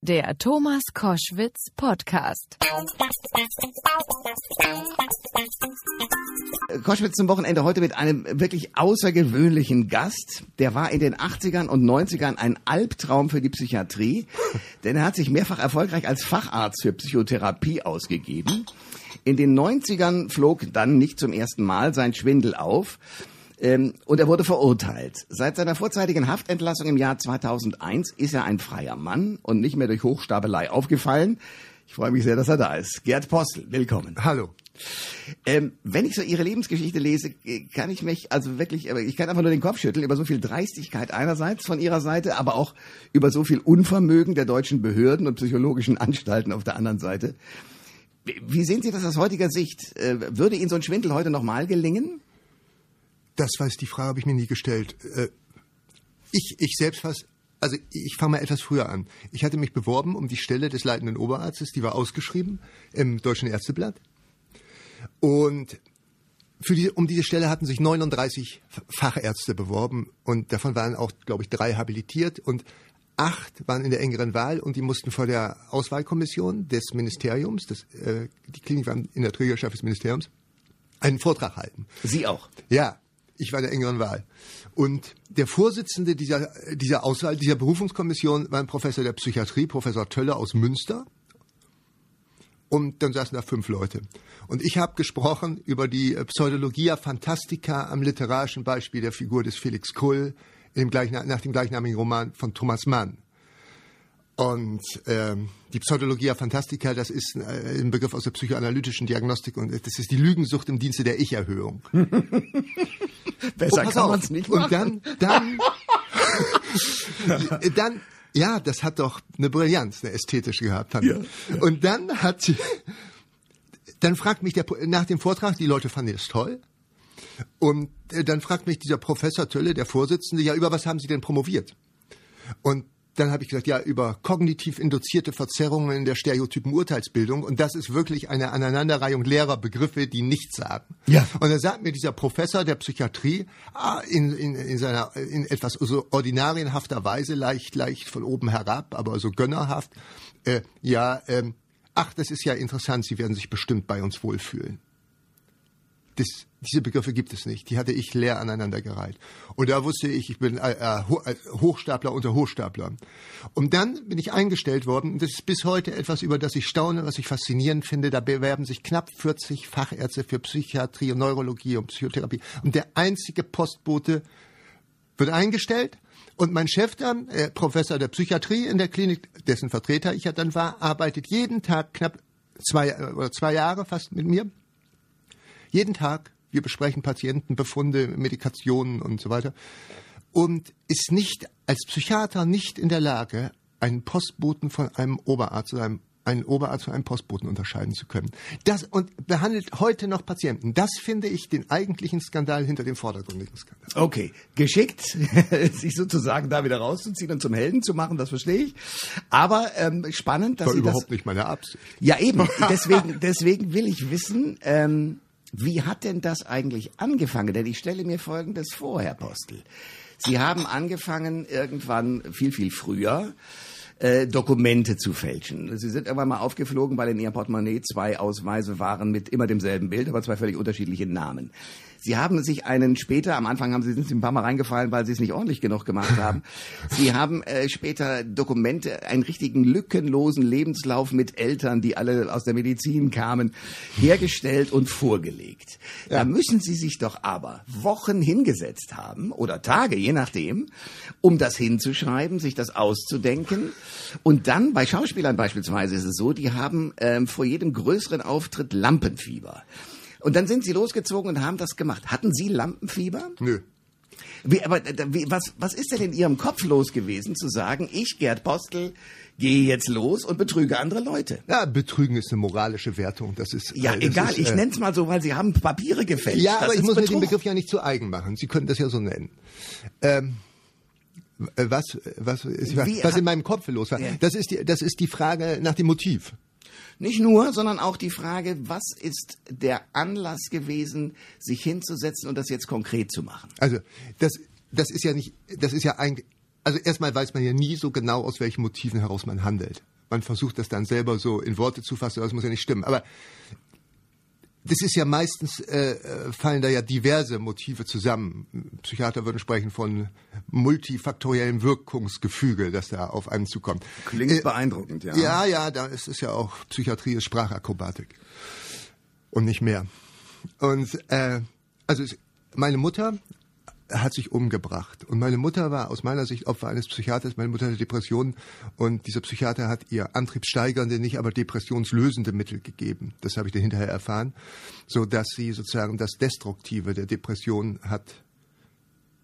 Der Thomas Koschwitz Podcast. Koschwitz zum Wochenende heute mit einem wirklich außergewöhnlichen Gast. Der war in den 80ern und 90ern ein Albtraum für die Psychiatrie, denn er hat sich mehrfach erfolgreich als Facharzt für Psychotherapie ausgegeben. In den 90ern flog dann nicht zum ersten Mal sein Schwindel auf. Ähm, und er wurde verurteilt. Seit seiner vorzeitigen Haftentlassung im Jahr 2001 ist er ein freier Mann und nicht mehr durch Hochstapelei aufgefallen. Ich freue mich sehr, dass er da ist. Gerd Postel, willkommen. Hallo. Ähm, wenn ich so Ihre Lebensgeschichte lese, kann ich mich also wirklich, ich kann einfach nur den Kopf schütteln über so viel Dreistigkeit einerseits von Ihrer Seite, aber auch über so viel Unvermögen der deutschen Behörden und psychologischen Anstalten auf der anderen Seite. Wie sehen Sie das aus heutiger Sicht? Äh, würde Ihnen so ein Schwindel heute nochmal gelingen? Das weiß die Frage habe ich mir nie gestellt. Äh, ich, ich selbst was, also ich fange mal etwas früher an. Ich hatte mich beworben um die Stelle des leitenden Oberarztes, die war ausgeschrieben im Deutschen Ärzteblatt. Und für die, um diese Stelle hatten sich 39 Fachärzte beworben und davon waren auch, glaube ich, drei habilitiert und acht waren in der engeren Wahl und die mussten vor der Auswahlkommission des Ministeriums, das, äh, die Klinik war in der Trägerschaft des Ministeriums, einen Vortrag halten. Sie auch? Ja, ich war der engeren Wahl. Und der Vorsitzende dieser, dieser Auswahl, dieser Berufungskommission war ein Professor der Psychiatrie, Professor Tölle aus Münster. Und dann saßen da fünf Leute. Und ich habe gesprochen über die Pseudologia Fantastica am literarischen Beispiel der Figur des Felix Kull dem nach dem gleichnamigen Roman von Thomas Mann. Und ähm, die Pseudologia Fantastica, das ist äh, ein Begriff aus der psychoanalytischen Diagnostik und das ist die Lügensucht im Dienste der Ich-Erhöhung. Besser oh, kann man es nicht machen. Und dann, dann, dann, ja, das hat doch eine Brillanz, eine ästhetische gehabt. Ja, ja. Und dann hat sie, dann fragt mich der, nach dem Vortrag, die Leute fanden das toll. Und äh, dann fragt mich dieser Professor Tölle, der Vorsitzende, ja, über was haben Sie denn promoviert? Und dann habe ich gesagt, ja, über kognitiv induzierte Verzerrungen in der stereotypen Urteilsbildung. Und das ist wirklich eine Aneinanderreihung leerer Begriffe, die nichts sagen. Ja. Und dann sagt mir dieser Professor der Psychiatrie ah, in, in, in seiner in etwas so ordinarienhafter Weise, leicht, leicht von oben herab, aber so gönnerhaft, äh, ja, ähm, ach, das ist ja interessant, Sie werden sich bestimmt bei uns wohlfühlen. Das, diese Begriffe gibt es nicht. Die hatte ich leer aneinandergereiht. Und da wusste ich, ich bin äh, äh, äh, Hochstapler unter Hochstaplern. Und dann bin ich eingestellt worden. Und das ist bis heute etwas, über das ich staune, was ich faszinierend finde. Da bewerben sich knapp 40 Fachärzte für Psychiatrie und Neurologie und Psychotherapie. Und der einzige Postbote wird eingestellt. Und mein Chef dann, äh, Professor der Psychiatrie in der Klinik, dessen Vertreter ich ja dann war, arbeitet jeden Tag knapp zwei äh, oder zwei Jahre fast mit mir jeden Tag. Wir besprechen Patientenbefunde, Medikationen und so weiter. Und ist nicht als Psychiater nicht in der Lage, einen Postboten von einem Oberarzt oder einem einen Oberarzt von einem Postboten unterscheiden zu können. Das und behandelt heute noch Patienten. Das finde ich den eigentlichen Skandal hinter dem vordergründigen Skandal. Okay, geschickt, sich sozusagen da wieder rauszuziehen und zum Helden zu machen, das verstehe ich. Aber ähm, spannend, dass War Sie überhaupt das, nicht meine Absicht. Ja, eben. Deswegen, deswegen will ich wissen. Ähm, wie hat denn das eigentlich angefangen? Denn ich stelle mir Folgendes vor, Herr Postel. Sie haben angefangen irgendwann viel, viel früher äh, Dokumente zu fälschen. Sie sind irgendwann mal aufgeflogen, weil in Ihrem Portemonnaie zwei Ausweise waren mit immer demselben Bild, aber zwei völlig unterschiedlichen Namen. Sie haben sich einen später, am Anfang haben Sie, sind Sie ein paar Mal reingefallen, weil Sie es nicht ordentlich genug gemacht haben. Sie haben äh, später Dokumente, einen richtigen lückenlosen Lebenslauf mit Eltern, die alle aus der Medizin kamen, hergestellt und vorgelegt. Ja. Da müssen Sie sich doch aber Wochen hingesetzt haben oder Tage, je nachdem, um das hinzuschreiben, sich das auszudenken. Und dann bei Schauspielern beispielsweise ist es so, die haben ähm, vor jedem größeren Auftritt Lampenfieber. Und dann sind Sie losgezogen und haben das gemacht. Hatten Sie Lampenfieber? Nö. Wie, aber wie, was, was ist denn in Ihrem Kopf los gewesen, zu sagen, ich, Gerd Postel, gehe jetzt los und betrüge andere Leute? Ja, betrügen ist eine moralische Wertung. Das ist ja äh, egal. Ist, ich äh, nenne es mal so, weil Sie haben Papiere gefälscht. Ja, das aber ich muss Betrug. mir den Begriff ja nicht zu eigen machen. Sie können das ja so nennen. Ähm, äh, was, was, ist, was in meinem Kopf los war. Ja. Das, ist die, das ist die Frage nach dem Motiv. Nicht nur, sondern auch die Frage, was ist der Anlass gewesen, sich hinzusetzen und das jetzt konkret zu machen? Also, das, das ist ja nicht, das ist ja ein, also erstmal weiß man ja nie so genau, aus welchen Motiven heraus man handelt. Man versucht das dann selber so in Worte zu fassen, das muss ja nicht stimmen. Aber das ist ja meistens, äh, äh, fallen da ja diverse Motive zusammen. Psychiater würden sprechen von multifaktoriellem Wirkungsgefüge, das da auf einen zukommt. Klingt äh, beeindruckend, ja. Ja, ja, da ist es ja auch Psychiatrie ist Sprachakrobatik. Und nicht mehr. Und äh, also meine Mutter hat sich umgebracht. Und meine Mutter war aus meiner Sicht Opfer eines Psychiaters. Meine Mutter hatte Depressionen und dieser Psychiater hat ihr antriebssteigernde, nicht aber depressionslösende Mittel gegeben. Das habe ich dann hinterher erfahren, so dass sie sozusagen das Destruktive der Depression hat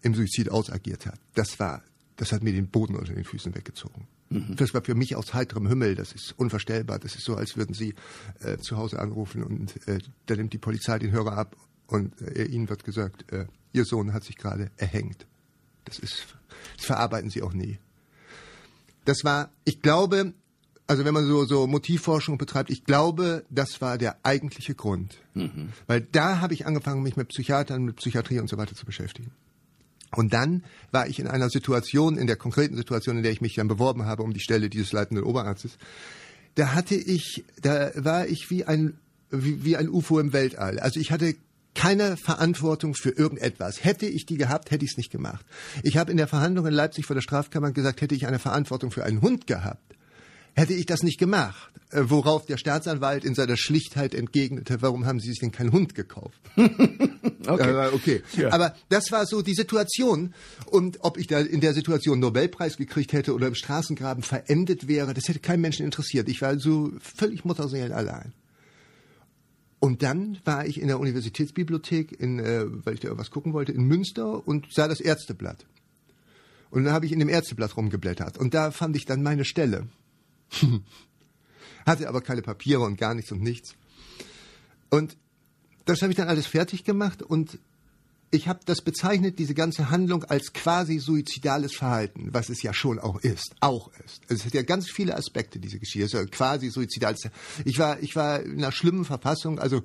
im Suizid ausagiert hat. Das war, das hat mir den Boden unter den Füßen weggezogen. Mhm. Das war für mich aus heiterem Himmel. Das ist unvorstellbar. Das ist so, als würden Sie äh, zu Hause anrufen und äh, da nimmt die Polizei den Hörer ab und äh, Ihnen wird gesagt, äh, Ihr Sohn hat sich gerade erhängt. Das ist, das verarbeiten Sie auch nie. Das war, ich glaube, also wenn man so, so Motivforschung betreibt, ich glaube, das war der eigentliche Grund. Mhm. Weil da habe ich angefangen, mich mit Psychiatern, mit Psychiatrie und so weiter zu beschäftigen. Und dann war ich in einer Situation, in der konkreten Situation, in der ich mich dann beworben habe um die Stelle dieses leitenden Oberarztes, da hatte ich, da war ich wie ein, wie, wie ein UFO im Weltall. Also ich hatte keine Verantwortung für irgendetwas. Hätte ich die gehabt, hätte ich es nicht gemacht. Ich habe in der Verhandlung in Leipzig vor der Strafkammer gesagt, hätte ich eine Verantwortung für einen Hund gehabt, hätte ich das nicht gemacht. Äh, worauf der Staatsanwalt in seiner Schlichtheit entgegnete, warum haben Sie sich denn keinen Hund gekauft? okay. okay. Ja. Aber das war so die Situation. Und ob ich da in der Situation Nobelpreis gekriegt hätte oder im Straßengraben verendet wäre, das hätte keinen Menschen interessiert. Ich war so völlig Mutterseelen allein. Und dann war ich in der Universitätsbibliothek, in, äh, weil ich da was gucken wollte, in Münster und sah das Ärzteblatt. Und dann habe ich in dem Ärzteblatt rumgeblättert. Und da fand ich dann meine Stelle. Hatte aber keine Papiere und gar nichts und nichts. Und das habe ich dann alles fertig gemacht und ich habe das bezeichnet, diese ganze Handlung als quasi suizidales Verhalten, was es ja schon auch ist, auch ist. Es hat ja ganz viele Aspekte, diese Geschichte. Ja quasi suizidales. Ich war, ich war in einer schlimmen Verfassung, also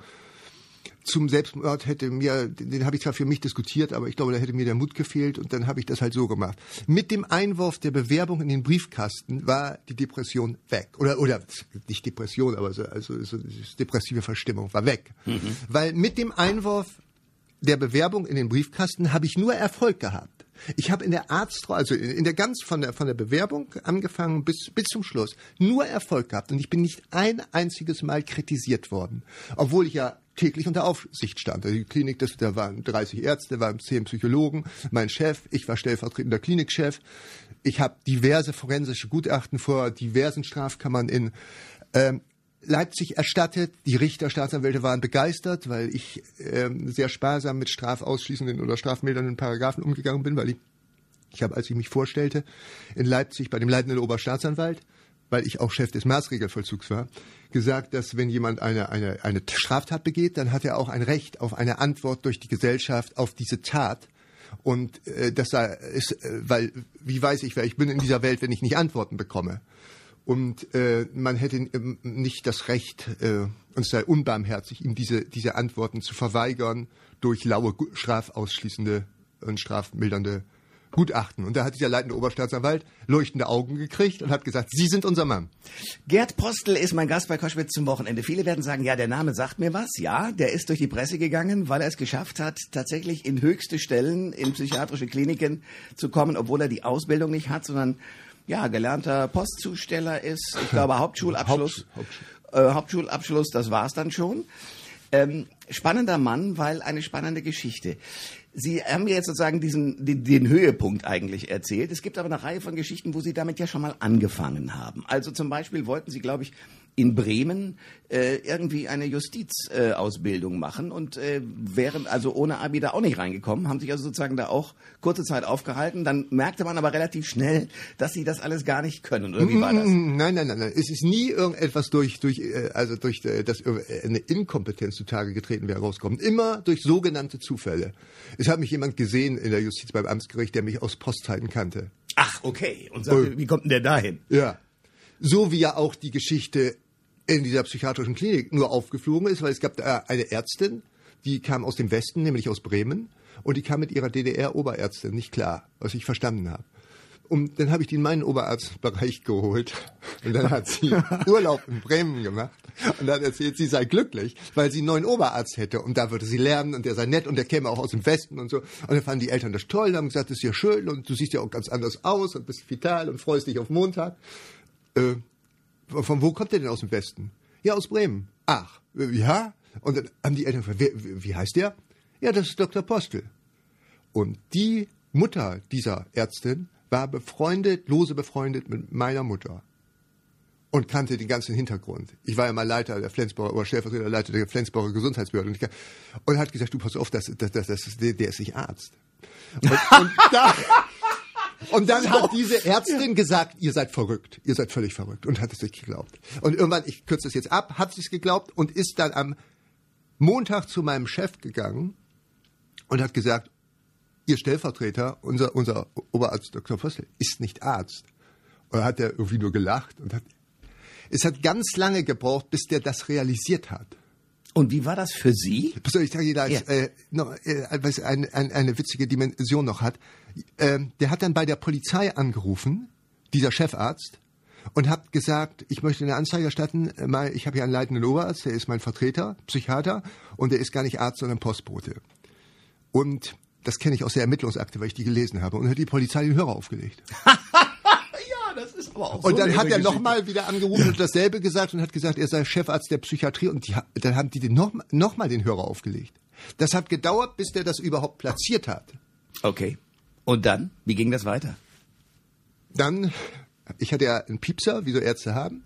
zum Selbstmord hätte mir, den habe ich zwar für mich diskutiert, aber ich glaube, da hätte mir der Mut gefehlt und dann habe ich das halt so gemacht. Mit dem Einwurf der Bewerbung in den Briefkasten war die Depression weg. Oder, oder nicht Depression, aber so, also so, depressive Verstimmung war weg. Mhm. Weil mit dem Einwurf der Bewerbung in den Briefkasten habe ich nur Erfolg gehabt. Ich habe in der Arzt, also in der ganz von der von der Bewerbung angefangen bis bis zum Schluss nur Erfolg gehabt und ich bin nicht ein einziges Mal kritisiert worden, obwohl ich ja täglich unter Aufsicht stand. Also die Klinik, das, da waren 30 Ärzte, waren 10 Psychologen, mein Chef, ich war stellvertretender Klinikchef. Ich habe diverse forensische Gutachten vor diversen Strafkammern in ähm, Leipzig erstattet. Die Richter, Staatsanwälte waren begeistert, weil ich ähm, sehr sparsam mit strafausschließenden oder strafmildernden Paragraphen umgegangen bin, weil ich, ich habe, als ich mich vorstellte, in Leipzig bei dem leitenden Oberstaatsanwalt, weil ich auch Chef des Maßregelvollzugs war, gesagt, dass wenn jemand eine, eine, eine Straftat begeht, dann hat er auch ein Recht auf eine Antwort durch die Gesellschaft auf diese Tat. Und äh, das ist, äh, weil, wie weiß ich, wer ich bin in dieser Welt, wenn ich nicht Antworten bekomme? Und äh, man hätte äh, nicht das Recht, äh, und sei unbarmherzig, ihm diese, diese Antworten zu verweigern durch laue strafausschließende und strafmildernde Gutachten. Und da hat dieser leitende Oberstaatsanwalt leuchtende Augen gekriegt und hat gesagt, Sie sind unser Mann. Gerd Postel ist mein Gast bei Koschwitz zum Wochenende. Viele werden sagen, ja, der Name sagt mir was. Ja, der ist durch die Presse gegangen, weil er es geschafft hat, tatsächlich in höchste Stellen in psychiatrische Kliniken zu kommen, obwohl er die Ausbildung nicht hat, sondern ja, gelernter Postzusteller ist, ich glaube Hauptschulabschluss. Haupt, Hauptschul. äh, Hauptschulabschluss, das war's dann schon. Ähm, spannender Mann, weil eine spannende Geschichte. Sie haben mir jetzt sozusagen diesen, den, den, Höhepunkt eigentlich erzählt. Es gibt aber eine Reihe von Geschichten, wo Sie damit ja schon mal angefangen haben. Also zum Beispiel wollten Sie, glaube ich, in Bremen äh, irgendwie eine Justizausbildung äh, machen und äh, wären also ohne Abi da auch nicht reingekommen, haben sich also sozusagen da auch kurze Zeit aufgehalten. Dann merkte man aber relativ schnell, dass sie das alles gar nicht können. Oder wie war das? Nein, nein, nein, nein. Es ist nie irgendetwas durch, durch äh, also durch äh, das eine Inkompetenz zutage getreten wäre rausgekommen. Immer durch sogenannte Zufälle. Es hat mich jemand gesehen in der Justiz beim Amtsgericht, der mich aus Postzeiten kannte. Ach, okay. Und sagte, wie kommt denn der dahin? Ja. So wie ja auch die Geschichte in dieser psychiatrischen Klinik nur aufgeflogen ist, weil es gab da eine Ärztin, die kam aus dem Westen, nämlich aus Bremen, und die kam mit ihrer DDR-Oberärztin nicht klar, was ich verstanden habe. Und dann habe ich die in meinen Oberarztbereich geholt. Und dann hat sie Urlaub in Bremen gemacht. Und dann erzählt sie sei glücklich, weil sie einen neuen Oberarzt hätte. Und da würde sie lernen und der sei nett und der käme auch aus dem Westen und so. Und dann fanden die Eltern das toll und haben gesagt, das ist ja schön und du siehst ja auch ganz anders aus und bist vital und freust dich auf Montag. Äh, von wo kommt der denn aus dem Westen? Ja, aus Bremen. Ach, ja? Und dann haben die Eltern gefragt, wie, wie heißt der? Ja, das ist Dr. Postel. Und die Mutter dieser Ärztin war befreundet, lose befreundet mit meiner Mutter und kannte den ganzen Hintergrund. Ich war ja mal Leiter der Flensburger oder Stellvertreter Leiter der Flensburger Gesundheitsbehörde und, ich, und hat gesagt, du pass auf, das, das, das, das, der, der ist nicht Arzt. Und, und, da, und dann so. hat diese Ärztin gesagt, ihr seid verrückt, ihr seid völlig verrückt und hat es nicht geglaubt. Und irgendwann, ich kürze das jetzt ab, hat sie es geglaubt und ist dann am Montag zu meinem Chef gegangen und hat gesagt, Ihr Stellvertreter, unser, unser Oberarzt Dr. Vossel, ist nicht Arzt. Oder hat er irgendwie nur gelacht und hat. Es hat ganz lange gebraucht, bis der das realisiert hat. Und wie war das für Sie? Pass auf, ich sage da ja. äh, noch, äh, eine, eine, eine witzige Dimension noch hat. Äh, der hat dann bei der Polizei angerufen, dieser Chefarzt, und hat gesagt, ich möchte eine Anzeige erstatten. Äh, ich habe hier einen leitenden Oberarzt, der ist mein Vertreter, Psychiater, und der ist gar nicht Arzt, sondern Postbote. Und das kenne ich aus der Ermittlungsakte, weil ich die gelesen habe. Und hat die Polizei den Hörer aufgelegt. ja, das ist aber auch Und dann hat er nochmal wieder angerufen und dasselbe gesagt und hat gesagt, er sei Chefarzt der Psychiatrie. Und die, dann haben die den noch, noch mal den Hörer aufgelegt. Das hat gedauert, bis der das überhaupt platziert hat. Okay. Und dann? Wie ging das weiter? Dann, ich hatte ja einen Piepser, wie so Ärzte haben.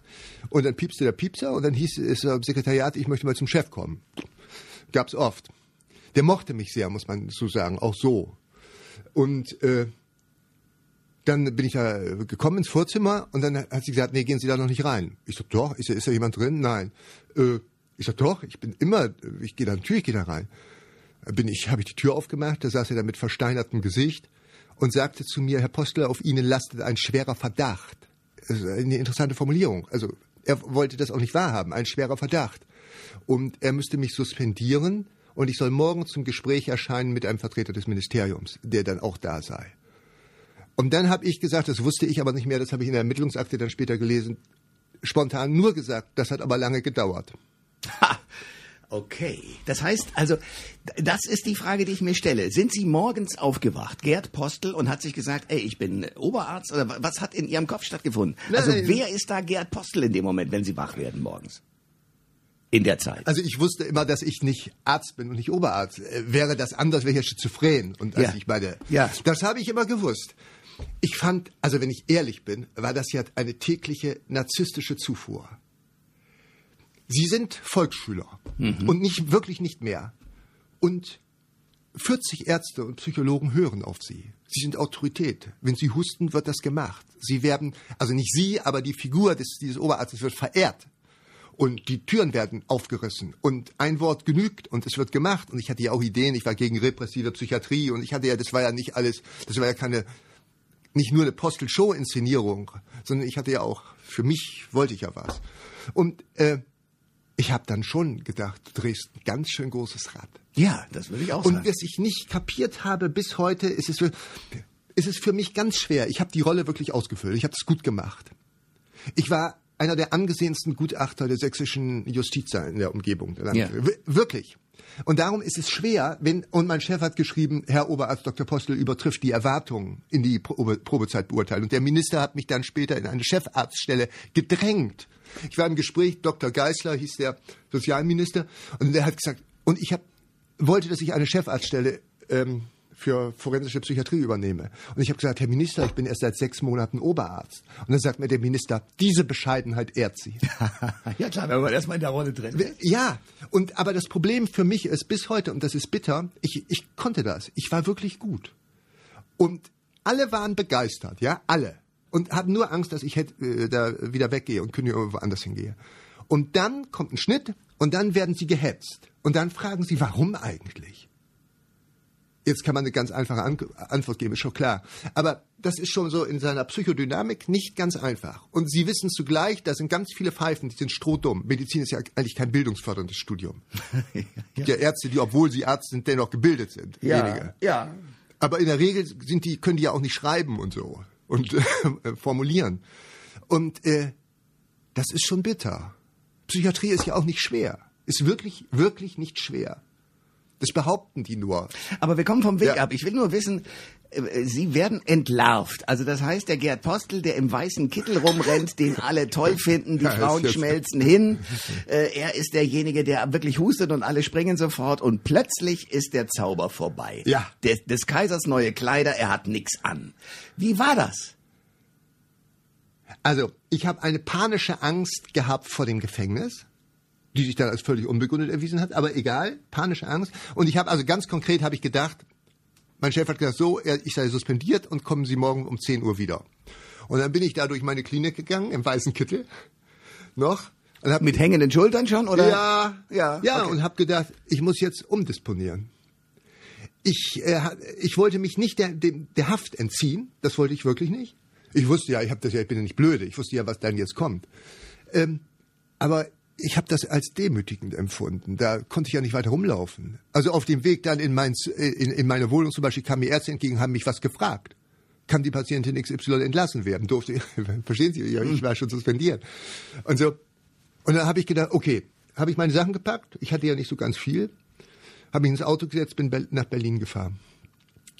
Und dann piepste der Piepser und dann hieß es im Sekretariat, ich möchte mal zum Chef kommen. Gab's oft. Der mochte mich sehr, muss man so sagen, auch so. Und äh, dann bin ich da gekommen ins Vorzimmer und dann hat sie gesagt, nee, gehen Sie da noch nicht rein. Ich so, doch, ist, ist da jemand drin? Nein. Äh, ich so, doch, ich bin immer, ich gehe da, natürlich gehe da rein. Bin ich, habe ich die Tür aufgemacht, da saß er da mit versteinertem Gesicht und sagte zu mir, Herr Postler, auf Ihnen lastet ein schwerer Verdacht. Das ist eine interessante Formulierung. Also er wollte das auch nicht wahrhaben, ein schwerer Verdacht. Und er müsste mich suspendieren und ich soll morgen zum Gespräch erscheinen mit einem Vertreter des Ministeriums, der dann auch da sei. Und dann habe ich gesagt, das wusste ich aber nicht mehr, das habe ich in der Ermittlungsakte dann später gelesen, spontan nur gesagt, das hat aber lange gedauert. Ha. Okay, das heißt also, das ist die Frage, die ich mir stelle. Sind Sie morgens aufgewacht, Gerd Postel, und hat sich gesagt, ey, ich bin Oberarzt, oder was hat in Ihrem Kopf stattgefunden? Also wer ist da Gerd Postel in dem Moment, wenn Sie wach werden morgens? in der Zeit? Also ich wusste immer, dass ich nicht Arzt bin und nicht Oberarzt. Äh, wäre das anders, wäre ich schizophren. Und als ja. ich meine, ja. das habe ich immer gewusst. Ich fand, also wenn ich ehrlich bin, war das ja eine tägliche narzisstische Zufuhr. Sie sind Volksschüler mhm. und nicht wirklich nicht mehr. Und 40 Ärzte und Psychologen hören auf Sie. Sie sind Autorität. Wenn Sie husten, wird das gemacht. Sie werden, also nicht Sie, aber die Figur des, dieses Oberarztes wird verehrt und die Türen werden aufgerissen und ein Wort genügt und es wird gemacht und ich hatte ja auch Ideen, ich war gegen repressive Psychiatrie und ich hatte ja, das war ja nicht alles, das war ja keine, nicht nur eine Postel-Show-Inszenierung, sondern ich hatte ja auch, für mich wollte ich ja was. Und äh, ich habe dann schon gedacht, du drehst ein ganz schön großes Rad. Ja, das würde ich auch sagen. Und was ich nicht kapiert habe bis heute, ist es, ist es für mich ganz schwer. Ich habe die Rolle wirklich ausgefüllt. Ich habe es gut gemacht. Ich war einer der angesehensten Gutachter der sächsischen Justiz in der Umgebung. Ja. Wirklich. Und darum ist es schwer, wenn, und mein Chef hat geschrieben, Herr Oberarzt Dr. Postel übertrifft die Erwartungen in die Probe, Probezeitbeurteilung. Der Minister hat mich dann später in eine Chefarztstelle gedrängt. Ich war im Gespräch, Dr. Geisler hieß der Sozialminister, und der hat gesagt, und ich hab, wollte, dass ich eine Chefarztstelle ähm, für forensische Psychiatrie übernehme. Und ich habe gesagt, Herr Minister, ich bin erst seit sechs Monaten Oberarzt. Und dann sagt mir der Minister, diese Bescheidenheit ehrt Sie. ja klar, wenn man erstmal in der Rolle drin ist. Ja, und aber das Problem für mich ist bis heute, und das ist bitter, ich, ich konnte das. Ich war wirklich gut. Und alle waren begeistert, ja, alle. Und hatten nur Angst, dass ich hätte, äh, da wieder weggehe und kündige irgendwo anders hingehe. Und dann kommt ein Schnitt und dann werden sie gehetzt. Und dann fragen sie, warum eigentlich? Jetzt kann man eine ganz einfache An Antwort geben, ist schon klar. Aber das ist schon so in seiner Psychodynamik nicht ganz einfach. Und Sie wissen zugleich, da sind ganz viele Pfeifen, die sind strohdumm. Medizin ist ja eigentlich kein bildungsförderndes Studium. ja. ja. Ärzte, die, obwohl sie Arzt sind, dennoch gebildet sind. Ja, wenige. ja. Aber in der Regel sind die, können die ja auch nicht schreiben und so. Und äh, formulieren. Und äh, das ist schon bitter. Psychiatrie ist ja auch nicht schwer. Ist wirklich, wirklich nicht schwer. Das behaupten die nur. Aber wir kommen vom Weg Ja. ab. Ich will nur wissen, Sie werden entlarvt. Also das heißt, der Gerd Postel, der im weißen Kittel rumrennt, den alle toll finden, die Ja, Frauen schmelzen hin. Äh, er ist derjenige, der wirklich hustet und alle springen sofort und plötzlich ist der Zauber vorbei. Ja. Des, des Kaisers neue Kleider, er hat nix an. Wie war das? Also, ich habe eine panische Angst gehabt vor dem Gefängnis, die sich dann als völlig unbegründet erwiesen hat, aber egal, panische Angst. Und ich habe also ganz konkret habe ich gedacht, mein Chef hat gesagt, so, ich sei suspendiert und kommen Sie morgen um 10 Uhr wieder. Und dann bin ich da durch meine Klinik gegangen, im weißen Kittel, noch, und hab Mit hängenden Schultern schon? Oder? ja, ja, ja okay. und habe gedacht, ich muss jetzt umdisponieren. Ich, äh, ich wollte mich nicht der, dem, der Haft entziehen, das wollte ich wirklich nicht. Ich wusste ja, ich habe das ja, ich bin ja nicht blöde, ich wusste ja, was dann jetzt kommt. Ähm, aber ich habe das als demütigend empfunden. Da konnte ich ja nicht weiter rumlaufen. Also auf dem Weg dann in, mein, äh, in, in meine Wohnung zum Beispiel kamen mir Ärzte entgegen, haben mich was gefragt. Kann die Patientin XY entlassen werden? Durfte, verstehen Sie? Ja, ich war schon suspendiert. Und so. Und dann habe ich gedacht, okay, habe ich meine Sachen gepackt. Ich hatte ja nicht so ganz viel. Habe mich ins Auto gesetzt, bin nach Berlin gefahren.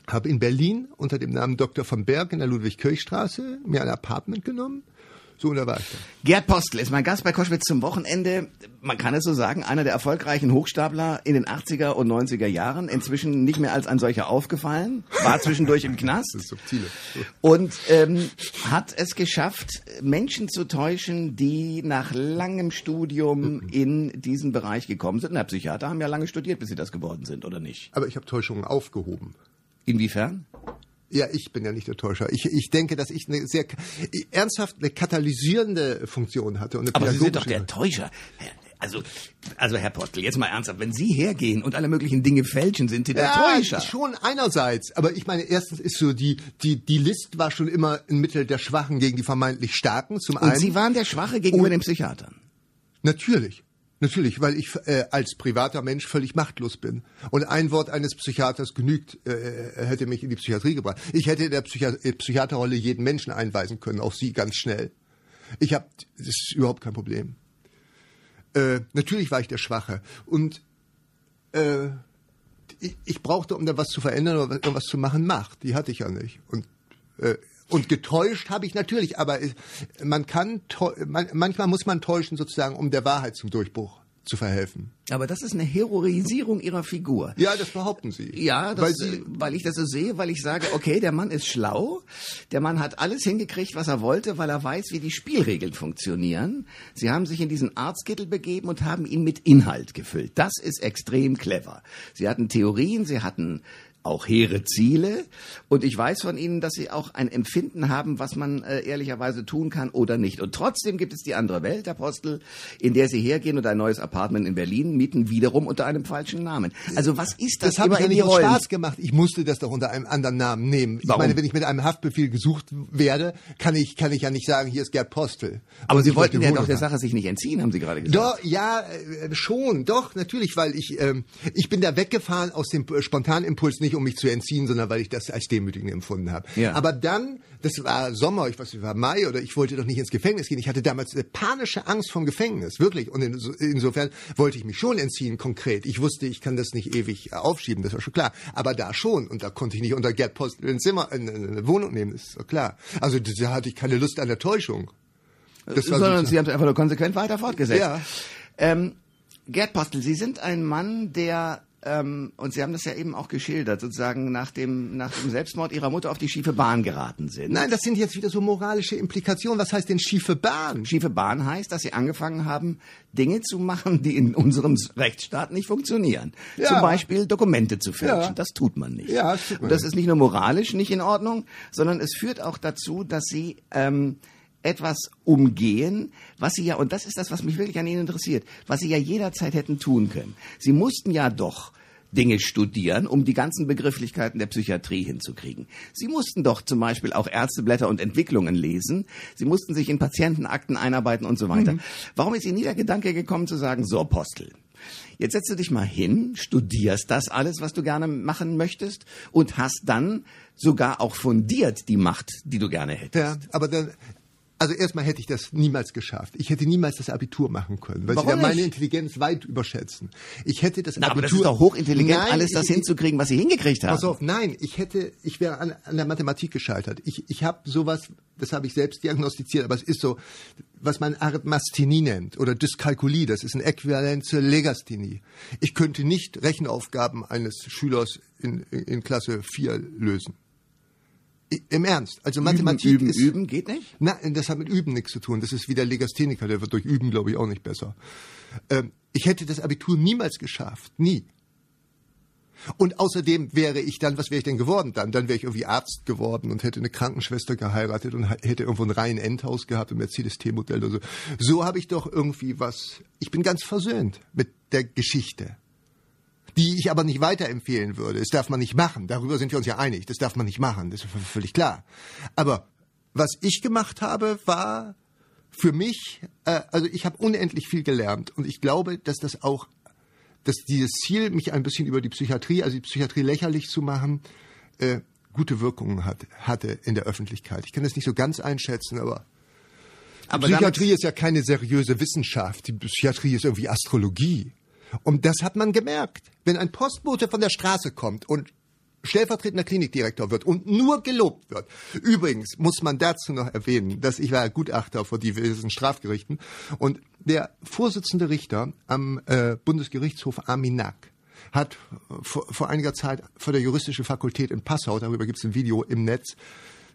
Habe in Berlin unter dem Namen Dr. von Berg in der Ludwig-Kirch-Straße mir ein Apartment genommen. So, da war ich dann. Gerd Postel ist mein Gast bei Koschwitz zum Wochenende. Man kann es so sagen, einer der erfolgreichen Hochstapler in den 80er und 90er Jahren. Inzwischen nicht mehr als ein solcher aufgefallen. War zwischendurch im Knast. Das subtile. Und ähm, hat es geschafft, Menschen zu täuschen, die nach langem Studium in diesen Bereich gekommen sind. Na, Psychiater haben ja lange studiert, bis sie das geworden sind, oder nicht? Aber ich habe Täuschungen aufgehoben. Inwiefern? Ja, ich bin ja nicht der Täuscher. Ich, ich denke, dass ich eine sehr ernsthaft eine katalysierende Funktion hatte. Und eine Aber Sie sind doch der Täuscher. Also, also Herr Postel, jetzt mal ernsthaft, wenn Sie hergehen und alle möglichen Dinge fälschen, sind Sie der Ja, Täuscher. schon einerseits. Aber ich meine, erstens ist so die, die, die List war schon immer ein Mittel der Schwachen gegen die vermeintlich Starken. Zum Und einen. Sie waren der Schwache gegenüber Und- den Psychiatern. Natürlich. Natürlich, weil ich äh, als privater Mensch völlig machtlos bin. Und ein Wort eines Psychiaters genügt, äh, hätte mich in die Psychiatrie gebracht. Ich hätte in der Psychi äh, Psychiaterrolle jeden Menschen einweisen können, auch Sie ganz schnell. Ich habe, das ist überhaupt kein Problem. Äh, natürlich war ich der Schwache. Und äh, ich, ich brauchte, um da was zu verändern oder was- zu machen, Macht. Die hatte ich ja nicht. Und, äh, und getäuscht habe ich natürlich, aber äh, man kann, man, manchmal muss man täuschen sozusagen, um der Wahrheit zum Durchbruch zu verhelfen. Aber das ist eine Heroisierung Ihrer Figur. Ja, das behaupten Sie. Ja, das, weil weil, Sie, weil ich das so sehe, weil ich sage, okay, der Mann ist schlau, der Mann hat alles hingekriegt, was er wollte, weil er weiß, wie die Spielregeln funktionieren. Sie haben sich in diesen Arztkittel begeben und haben ihn mit Inhalt gefüllt. Das ist extrem clever. Sie hatten Theorien, sie hatten auch hehre Ziele und ich weiß von Ihnen, dass Sie auch ein Empfinden haben, was man äh, ehrlicherweise tun kann oder nicht. Und trotzdem gibt es die andere Welt, Herr Postel, in der Sie hergehen und ein neues Apartment in Berlin mieten, wiederum unter einem falschen Namen. Also was ist das, das immer mir ja nicht aus? Spaß gemacht. Ich musste das doch unter einem anderen Namen nehmen. Ich Warum? meine, wenn ich mit einem Haftbefehl gesucht werde, kann ich, kann ich ja nicht sagen, hier ist Gerd Postel. Aber Sie ich wollten ja doch der. Sache sich nicht entziehen, haben Sie gerade gesagt. Doch, ja, äh, schon, doch, natürlich, weil ich, ähm, ich bin da weggefahren aus dem äh, spontanen Impuls, nicht um mich zu entziehen, sondern weil ich das als demütigend empfunden habe. Ja. Aber dann, das war Sommer, ich weiß nicht, war Mai oder ich wollte doch nicht ins Gefängnis gehen. Ich hatte damals eine panische Angst vom Gefängnis, wirklich. Und inso, insofern wollte ich mich schon entziehen, konkret. Ich wusste, ich kann das nicht ewig aufschieben, das war schon klar. Aber da schon. Und da konnte ich nicht unter Gerd Post ein Zimmer, eine, eine Wohnung nehmen, das ist doch klar. Also da hatte ich keine Lust an der Täuschung. Das war Sondern Sie haben es einfach nur konsequent weiter fortgesetzt. Ja. Ähm, Gerd Postel, Sie sind ein Mann, der ähm, und Sie haben das ja eben auch geschildert, sozusagen nach dem, nach dem Selbstmord Ihrer Mutter auf die schiefe Bahn geraten sind. Nein, das sind jetzt wieder so moralische Implikationen. Was heißt denn schiefe Bahn? Schiefe Bahn heißt, dass Sie angefangen haben, Dinge zu machen, die in unserem Rechtsstaat nicht funktionieren. Ja. Zum Beispiel Dokumente zu fälschen. Ja. Das tut man nicht. Ja, das tut man Und das ist nicht nur moralisch nicht in Ordnung, sondern es führt auch dazu, dass Sie ähm, etwas umgehen, was Sie ja, und das ist das, was mich wirklich an Ihnen interessiert, was Sie ja jederzeit hätten tun können. Sie mussten ja doch Dinge studieren, um die ganzen Begrifflichkeiten der Psychiatrie hinzukriegen. Sie mussten doch zum Beispiel auch Ärzteblätter und Entwicklungen lesen. Sie mussten sich in Patientenakten einarbeiten und so weiter. Mhm. Warum ist Ihnen nie der Gedanke gekommen zu sagen, so Apostel, Jetzt setzt du dich mal hin, studierst das alles, was du gerne machen möchtest und hast dann sogar auch fundiert die Macht, die du gerne hättest. Ja, aber dann, also erstmal hätte ich das niemals geschafft. Ich hätte niemals das Abitur machen können, weil Warum sie da meine? Intelligenz weit überschätzen. Ich hätte das Na, aber das Abitur. ist doch hochintelligent, Nein, alles das ich- hinzukriegen, was sie hingekriegt haben. Pass auf, nein, ich hätte, ich wäre an, an der Mathematik gescheitert. Ich, ich habe sowas, das habe ich selbst diagnostiziert, aber es ist so, was man Arithmasthenie nennt oder Dyskalkulie, das ist ein Äquivalent zur Legasthenie. Ich könnte nicht Rechenaufgaben eines Schülers in, in Klasse 4 lösen. Im Ernst, also Mathematik üben, ist üben, geht nicht? Nein, das hat mit Üben nichts zu tun. Das ist wie der Legastheniker, der wird durch Üben, glaube ich, auch nicht besser. Ähm, ich hätte das Abitur niemals geschafft. Nie. Und außerdem wäre ich dann, was wäre ich denn geworden dann? Dann wäre ich irgendwie Arzt geworden und hätte eine Krankenschwester geheiratet und hätte irgendwo ein Reihen-Endhaus gehabt, ein Mercedes-T-Modell oder so. So habe ich doch irgendwie was, ich bin ganz versöhnt mit der Geschichte. Die ich aber nicht weiterempfehlen würde. Das darf man nicht machen. Darüber sind wir uns ja einig. Das darf man nicht machen. Das ist völlig klar. Aber was ich gemacht habe, war für mich, äh, also ich habe unendlich viel gelernt und ich glaube, dass das auch, dass dieses Ziel, mich ein bisschen über die Psychiatrie, also die Psychiatrie lächerlich zu machen, äh, gute Wirkungen hat, hatte in der Öffentlichkeit. Ich kann das nicht so ganz einschätzen, aber Aber Psychiatrie ist ja keine seriöse Wissenschaft. Die Psychiatrie ist irgendwie Astrologie. Und das hat man gemerkt. Wenn ein Postbote von der Straße kommt und stellvertretender Klinikdirektor wird und nur gelobt wird. Übrigens muss man dazu noch erwähnen, dass ich war Gutachter vor diversen Strafgerichten und der Vorsitzende Richter am äh, Bundesgerichtshof Arminac hat vor, vor einiger Zeit vor der juristischen Fakultät in Passau, darüber gibt es ein Video im Netz,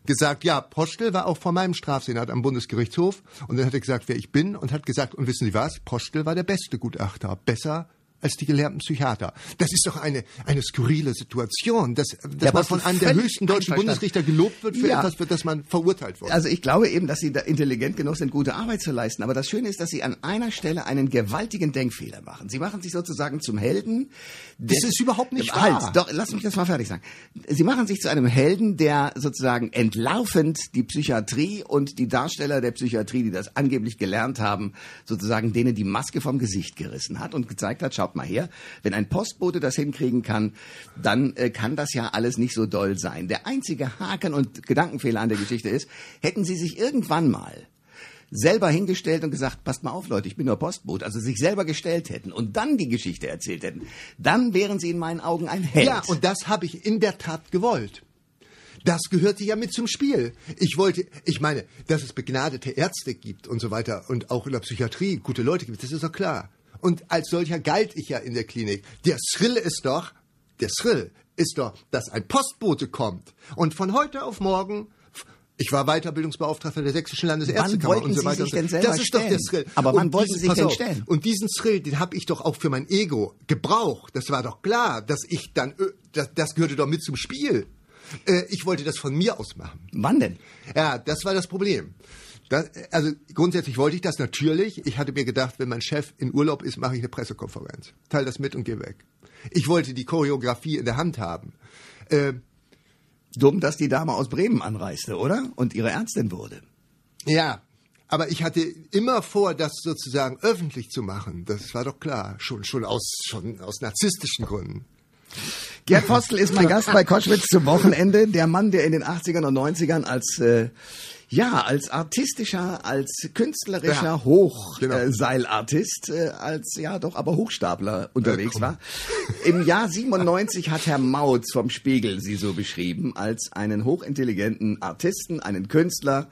gesagt, ja, Postel war auch vor meinem Strafsenat am Bundesgerichtshof. Und dann hat er gesagt, wer ich bin und hat gesagt, und wissen Sie was, Postel war der beste Gutachter, besser als die gelernten Psychiater. Das ist doch eine, eine skurrile Situation, dass, dass Der man von einem der höchsten deutschen. Bundesrichter gelobt wird für Ja. etwas, für das man verurteilt wurde. Also ich glaube eben, dass Sie da intelligent genug sind, gute Arbeit zu leisten. Aber das Schöne ist, dass Sie an einer Stelle einen gewaltigen Denkfehler machen. Sie machen sich sozusagen zum Helden. Das ist überhaupt nicht halt, wahr. Doch, lass mich das mal fertig sagen. Sie machen sich zu einem Helden, der sozusagen entlarvend die Psychiatrie und die Darsteller der Psychiatrie, die das angeblich gelernt haben, sozusagen denen die Maske vom Gesicht gerissen hat und gezeigt hat, schaut mal her, wenn ein Postbote das hinkriegen kann, dann äh, kann das ja alles nicht so doll sein. Der einzige Haken und Gedankenfehler an der Geschichte ist, hätten Sie sich irgendwann mal selber hingestellt und gesagt, passt mal auf Leute, ich bin nur Postbote, also sich selber gestellt hätten und dann die Geschichte erzählt hätten, dann wären sie in meinen Augen ein Held. Ja, und das habe ich in der Tat gewollt. Das gehörte ja mit zum Spiel. Ich wollte, ich meine, dass es begnadete Ärzte gibt und so weiter und auch in der Psychiatrie gute Leute gibt, das ist doch klar. Und als solcher galt ich ja in der Klinik. Der Thrill ist doch, der Thrill ist doch, dass ein Postbote kommt und von heute auf morgen ich war Weiterbildungsbeauftragter der Sächsischen Landesärztekammer wollten und so Sie weiter. sich denn selber das ist doch der stellen? Thrill. Aber wann Und wollten diesen- Sie sich denn stellen? Und diesen Thrill, den habe ich doch auch für mein Ego gebraucht. Das war doch klar, dass ich dann, äh, das, das gehörte doch mit zum Spiel. Äh, Ich wollte das von mir aus machen. Wann denn? Ja, das war das Problem. Das, also grundsätzlich wollte ich das natürlich. Ich hatte mir gedacht, wenn mein Chef in Urlaub ist, mache ich eine Pressekonferenz. Teil das mit und geh weg. Ich wollte die Choreografie in der Hand haben. Äh, Dumm, dass die Dame aus Bremen anreiste, oder? Und ihre Ärztin wurde. ja, aber ich hatte immer vor, das sozusagen öffentlich zu machen. Das war doch klar, schon schon aus schon aus narzisstischen Gründen. Gerd Postel ist mein Gast bei Koschwitz zum Wochenende. Der Mann, der in den 80ern und 90ern als, äh, ja, als artistischer, als künstlerischer Ja, Hochseilartist, genau. äh, äh, als, ja, doch, aber Hochstapler unterwegs komm. war. Im Jahr 97 hat Herr Mautz vom Spiegel sie so beschrieben, als einen hochintelligenten Artisten, einen Künstler,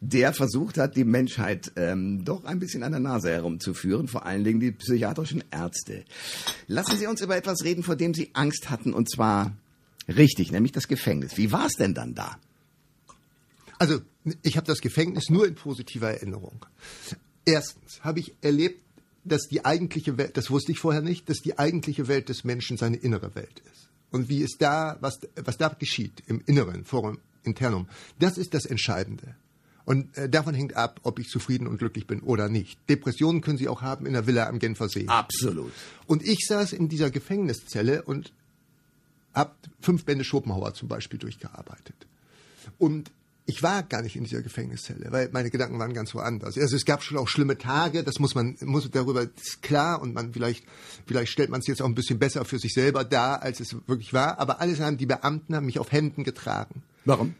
der versucht hat, die Menschheit ähm, doch ein bisschen an der Nase herumzuführen, vor allen Dingen die psychiatrischen Ärzte. Lassen Sie uns über etwas reden, vor dem Sie Angst hatten, und zwar richtig, nämlich das Gefängnis. Wie war es denn dann da? Also ich habe das Gefängnis nur in positiver Erinnerung. Erstens habe ich erlebt, dass die eigentliche Welt, das wusste ich vorher nicht, dass die eigentliche Welt des Menschen seine innere Welt ist. Und wie es da, was, was da geschieht im Inneren, Forum Internum, das ist das Entscheidende. Und äh, davon hängt ab, ob ich zufrieden und glücklich bin oder nicht. Depressionen können Sie auch haben in der Villa am Genfer See. Absolut. Und ich saß in dieser Gefängniszelle und habe fünf Bände Schopenhauer zum Beispiel durchgearbeitet. Und ich war gar nicht in dieser Gefängniszelle, weil meine Gedanken waren ganz woanders. Also es gab schon auch schlimme Tage, das muss man, muss darüber ist klar und man vielleicht, vielleicht stellt man es jetzt auch ein bisschen besser für sich selber dar, als es wirklich war. Aber alles haben die Beamten haben mich auf Händen getragen. Warum?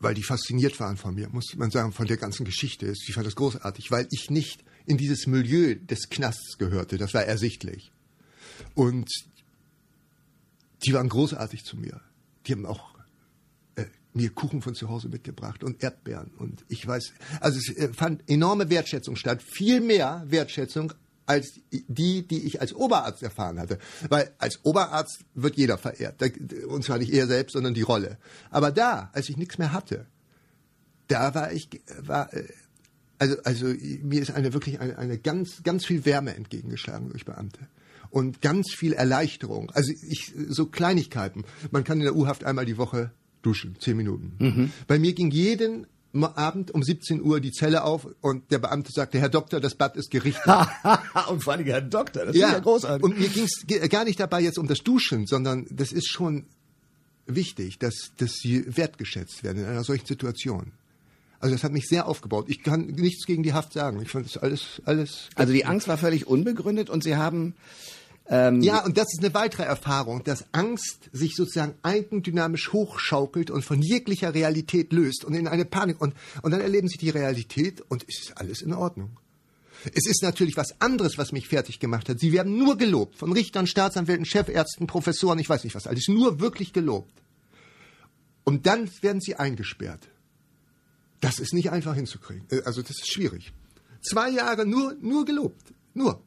Weil die fasziniert waren von mir, muss man sagen, von der ganzen Geschichte. Ich fand das großartig, weil ich nicht in dieses Milieu des Knasts gehörte. Das war ersichtlich. Und die waren großartig zu mir. Die haben auch mir Kuchen von zu Hause mitgebracht und Erdbeeren und ich weiß, also es äh, fand enorme Wertschätzung statt, viel mehr Wertschätzung als die, die ich als Oberarzt erfahren hatte. Weil als Oberarzt wird jeder verehrt. Und zwar nicht er selbst, sondern die Rolle. Aber da, als ich nichts mehr hatte, da war ich, war, äh, also, also mir ist eine wirklich eine, eine ganz, ganz viel Wärme entgegengeschlagen durch Beamte und ganz viel Erleichterung. Also ich, so Kleinigkeiten. Man kann in der U-Haft einmal die Woche duschen, zehn Minuten. Mhm. Bei mir ging jeden Abend um 17 Uhr die Zelle auf und der Beamte sagte, Herr Doktor, das Bad ist gerichtet. und vor allem Herr Doktor, das ja, ist ja großartig. Und mir ging es gar nicht dabei jetzt um das Duschen, sondern das ist schon wichtig, dass, dass sie wertgeschätzt werden in einer solchen Situation. Also das hat mich sehr aufgebaut. Ich kann nichts gegen die Haft sagen. Ich fand das alles, alles. Also die Angst war völlig unbegründet und Sie haben ähm, ja, und das ist eine weitere Erfahrung, dass Angst sich sozusagen eigendynamisch hochschaukelt und von jeglicher Realität löst und in eine Panik. Und, und dann erleben sie die Realität und es ist alles in Ordnung. Es ist natürlich was anderes, was mich fertig gemacht hat. Sie werden nur gelobt von Richtern, Staatsanwälten, Chefärzten, Professoren, ich weiß nicht was alles, nur wirklich gelobt. Und dann werden sie eingesperrt. Das ist nicht einfach hinzukriegen. Äh, also das ist schwierig. Zwei Jahre nur, nur gelobt. Nur.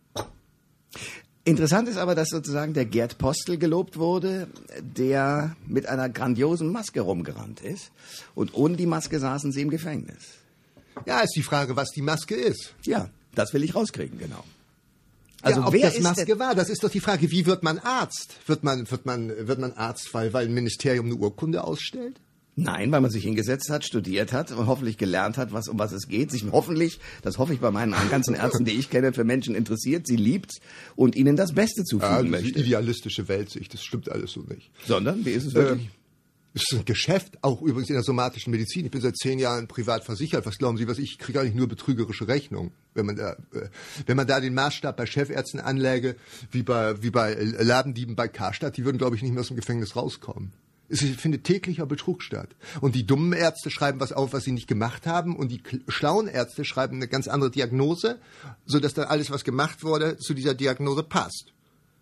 Interessant ist aber, dass sozusagen der Gerd Postel gelobt wurde, der mit einer grandiosen Maske rumgerannt ist. Und ohne die Maske saßen sie im Gefängnis. Ja, ist die Frage, was die Maske ist. Ja, das will ich rauskriegen, genau. Also ja, ob wer das Maske war, das ist doch die Frage, wie wird man Arzt? Wird man, wird man, wird man Arzt, weil, weil ein Ministerium eine Urkunde ausstellt? Nein, weil man sich hingesetzt hat, studiert hat und hoffentlich gelernt hat, was, um was es geht, sich hoffentlich, das hoffe ich bei meinen ganzen Ärzten, die ich kenne, für Menschen interessiert, sie liebt und ihnen das Beste zufügen ja, möchte. Die idealistische Weltsicht, das stimmt alles so nicht. Sondern, wie ist es wirklich? Ähm, es ist ein Geschäft, auch übrigens in der somatischen Medizin. Ich bin seit zehn Jahren privat versichert. Was glauben Sie, was ich kriege eigentlich nur betrügerische Rechnungen, wenn man da, äh, wenn man da den Maßstab bei Chefärzten anläge, wie bei wie bei Ladendieben bei Karstadt, die würden glaube ich nicht mehr aus dem Gefängnis rauskommen. Es findet täglicher Betrug statt. Und die dummen Ärzte schreiben was auf, was sie nicht gemacht haben, und die schlauen Ärzte schreiben eine ganz andere Diagnose, sodass dann alles, was gemacht wurde, zu dieser Diagnose passt.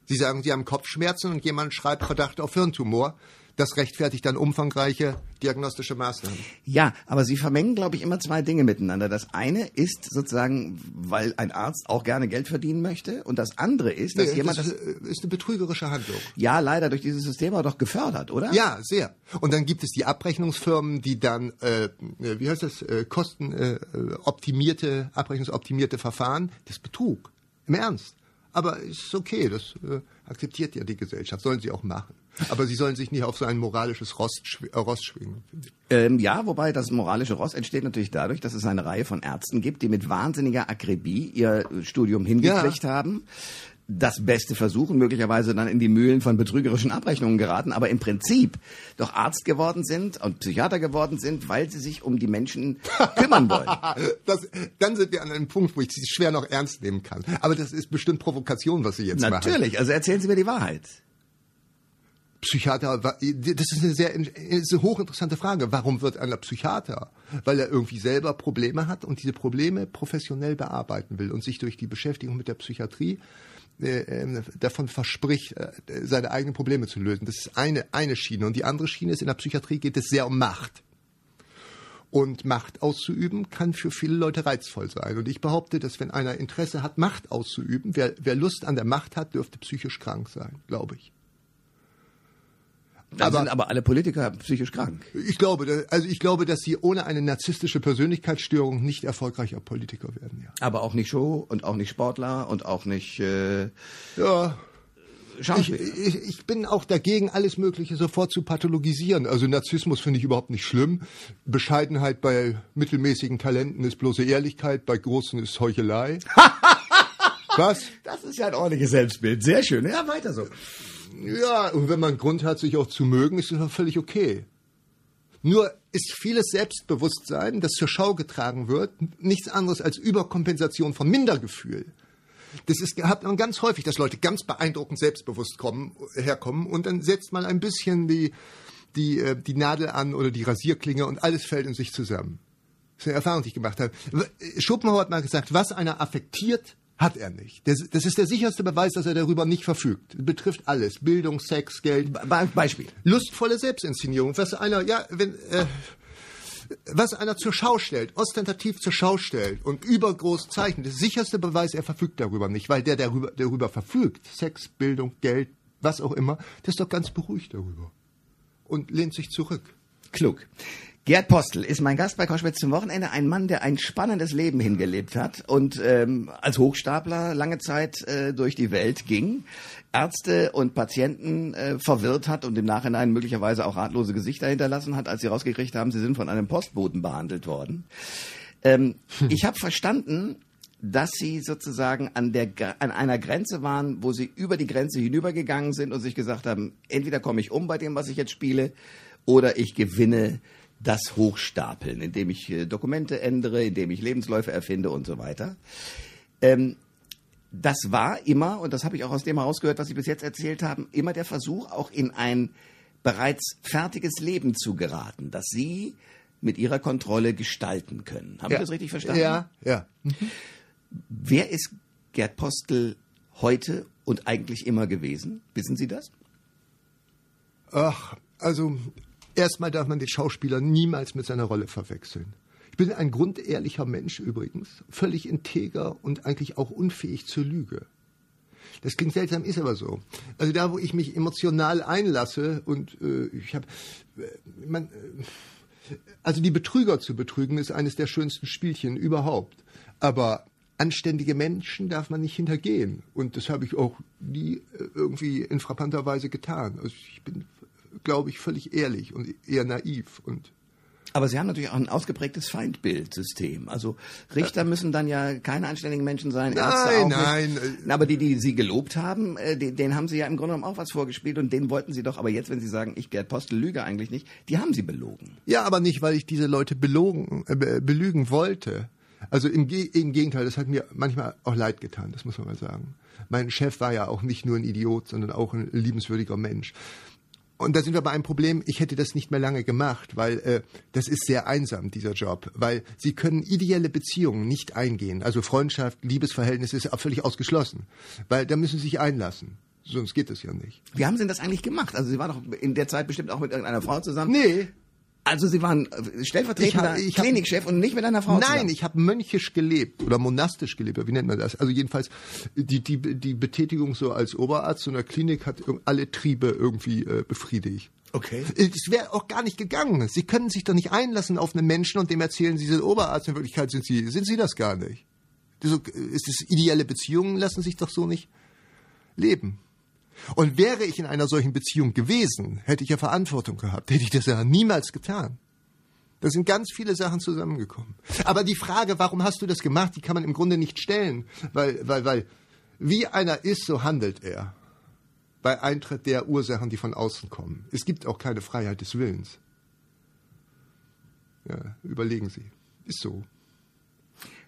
Sie sagen, sie haben Kopfschmerzen und jemand schreibt Verdacht auf Hirntumor das rechtfertigt dann umfangreiche diagnostische Maßnahmen. Ja, aber Sie vermengen, glaube ich, immer zwei Dinge miteinander. Das eine ist sozusagen, weil ein Arzt auch gerne Geld verdienen möchte, und das andere ist, dass nee, jemand das, das ist eine betrügerische Handlung. Ja, leider durch dieses System auch doch gefördert, oder? Ja, sehr. Und dann gibt es die Abrechnungsfirmen, die dann, äh, wie heißt das, äh, kostenoptimierte, äh, abrechnungsoptimierte Verfahren. Das ist Betrug. Im Ernst. Aber ist okay, das äh, akzeptiert ja die Gesellschaft, sollen sie auch machen. Aber sie sollen sich nicht auf so ein moralisches Ross, äh, Ross schwingen. Ähm, ja, wobei das moralische Ross entsteht natürlich dadurch, dass es eine Reihe von Ärzten gibt, die mit wahnsinniger Akribie ihr Studium hingekriegt ja. haben das Beste versuchen, möglicherweise dann in die Mühlen von betrügerischen Abrechnungen geraten, aber im Prinzip doch Arzt geworden sind und Psychiater geworden sind, weil sie sich um die Menschen kümmern wollen. das, dann sind wir an einem Punkt, wo ich sie schwer noch ernst nehmen kann. Aber das ist bestimmt Provokation, was Sie jetzt Natürlich. machen. Natürlich, also erzählen Sie mir die Wahrheit. Psychiater, das ist eine sehr ist eine hochinteressante Frage. Warum wird einer Psychiater? Weil er irgendwie selber Probleme hat und diese Probleme professionell bearbeiten will und sich durch die Beschäftigung mit der Psychiatrie davon verspricht, äh, seine eigenen Probleme zu lösen. Das ist eine, eine Schiene. Und die andere Schiene ist, in der Psychiatrie geht es sehr um Macht. Und Macht auszuüben kann für viele Leute reizvoll sein. Und ich behaupte, dass wenn einer Interesse hat, Macht auszuüben, wer, wer Lust an der Macht hat, dürfte psychisch krank sein, glaube ich. Dann aber, sind aber alle Politiker psychisch krank. Ich glaube, also ich glaube, dass sie ohne eine narzisstische Persönlichkeitsstörung nicht erfolgreicher Politiker werden. Ja. Aber auch nicht Show und auch nicht Sportler und auch nicht. Äh, ja. Ich, ich, ich bin auch dagegen, alles Mögliche sofort zu pathologisieren. Also Narzissmus finde ich überhaupt nicht schlimm. Bescheidenheit bei mittelmäßigen Talenten ist bloße Ehrlichkeit, bei großen ist Heuchelei. Was? Das ist ja ein ordentliches Selbstbild. Sehr schön. Ja, weiter so. Ja, und wenn man Grund hat, sich auch zu mögen, ist das auch völlig okay. Nur ist vieles Selbstbewusstsein, das zur Schau getragen wird, nichts anderes als Überkompensation von Mindergefühl. Das ist, hat man ganz häufig, dass Leute ganz beeindruckend selbstbewusst kommen, herkommen und dann setzt man ein bisschen die, die, äh, die Nadel an oder die Rasierklinge und alles fällt in sich zusammen. Das ist eine Erfahrung, die ich gemacht habe. Schopenhauer hat mal gesagt, was einer affektiert, hat er nicht. Das, das ist der sicherste Beweis, dass er darüber nicht verfügt. Das betrifft alles. Bildung, Sex, Geld. Be Beispiel. Lustvolle Selbstinszenierung. Was einer, ja, wenn, äh, was einer zur Schau stellt, ostentativ zur Schau stellt und übergroß zeichnet, der sicherste Beweis, er verfügt darüber nicht, weil der darüber, darüber verfügt, Sex, Bildung, Geld, was auch immer, der ist doch ganz beruhigt darüber und lehnt sich zurück. Klug. Gerd Postel ist mein Gast bei Koschwitz zum Wochenende, ein Mann, der ein spannendes Leben hingelebt hat und ähm, als Hochstapler lange Zeit äh, durch die Welt ging, Ärzte und Patienten äh, verwirrt hat und im Nachhinein möglicherweise auch ratlose Gesichter hinterlassen hat, als sie rausgekriegt haben, sie sind von einem Postboten behandelt worden. Ähm, hm. Ich habe verstanden, dass sie sozusagen an, der, an einer Grenze waren, wo sie über die Grenze hinübergegangen sind und sich gesagt haben, entweder komme ich um bei dem, was ich jetzt spiele, oder ich gewinne das Hochstapeln, indem ich äh, Dokumente ändere, indem ich Lebensläufe erfinde und so weiter. Ähm, das war immer, und das habe ich auch aus dem herausgehört, was Sie bis jetzt erzählt haben, immer der Versuch, auch in ein bereits fertiges Leben zu geraten, das Sie mit Ihrer Kontrolle gestalten können. Haben ja. Sie das richtig verstanden? Ja, ja. Mhm. Wer ist Gerd Postel heute und eigentlich immer gewesen? Wissen Sie das? Ach, also Erstmal darf man den Schauspieler niemals mit seiner Rolle verwechseln. Ich bin ein grundehrlicher Mensch übrigens, völlig integer und eigentlich auch unfähig zur Lüge. Das klingt seltsam, ist aber so. Also da, wo ich mich emotional einlasse und äh, ich habe, äh, äh, also die Betrüger zu betrügen ist eines der schönsten Spielchen überhaupt. Aber anständige Menschen darf man nicht hintergehen und das habe ich auch nie äh, irgendwie in frappanter Weise getan. Also ich bin glaube ich, völlig ehrlich und eher naiv und aber Sie haben natürlich auch ein ausgeprägtes Feindbildsystem. Also Richter müssen dann ja keine anständigen Menschen sein, nein, Ärzte auch nein. Nicht. Aber die, die Sie gelobt haben, äh, den haben Sie ja im Grunde genommen auch was vorgespielt und den wollten Sie doch. Aber jetzt, wenn Sie sagen, ich Gerd Postel lüge eigentlich nicht, die haben Sie belogen. Ja, aber nicht, weil ich diese Leute belogen, äh, belügen wollte. Also im, im Gegenteil, das hat mir manchmal auch leid getan, das muss man mal sagen. Mein Chef war ja auch nicht nur ein Idiot, sondern auch ein liebenswürdiger Mensch. Und da sind wir bei einem Problem, ich hätte das nicht mehr lange gemacht, weil äh, das ist sehr einsam, dieser Job. Weil Sie können ideelle Beziehungen nicht eingehen. Also Freundschaft, Liebesverhältnis ist völlig ausgeschlossen. Weil da müssen Sie sich einlassen. Sonst geht es ja nicht. Wie haben Sie denn das eigentlich gemacht? Also Sie waren doch in der Zeit bestimmt auch mit irgendeiner Frau zusammen. Nee, also Sie waren äh, stellvertretender ich hab, ich Klinikchef und nicht mit einer Frau Nein, zusammen. ich habe mönchisch gelebt oder monastisch gelebt, wie nennt man das? Also jedenfalls die, die, die Betätigung so als Oberarzt in der Klinik hat alle Triebe irgendwie äh, befriedigt. Okay. Es wäre auch gar nicht gegangen. Sie können sich doch nicht einlassen auf einen Menschen und dem erzählen, Sie sind Oberarzt. In Wirklichkeit sind Sie, sind Sie das gar nicht. Das ist das ideelle Beziehungen lassen sich doch so nicht leben. Und wäre ich in einer solchen Beziehung gewesen, hätte ich ja Verantwortung gehabt, hätte ich das ja niemals getan. Da sind ganz viele Sachen zusammengekommen. Aber die Frage, warum hast du das gemacht, die kann man im Grunde nicht stellen, weil, weil, weil, wie einer ist, so handelt er. Bei Eintritt der Ursachen, die von außen kommen. Es gibt auch keine Freiheit des Willens. Ja, überlegen Sie. Ist so.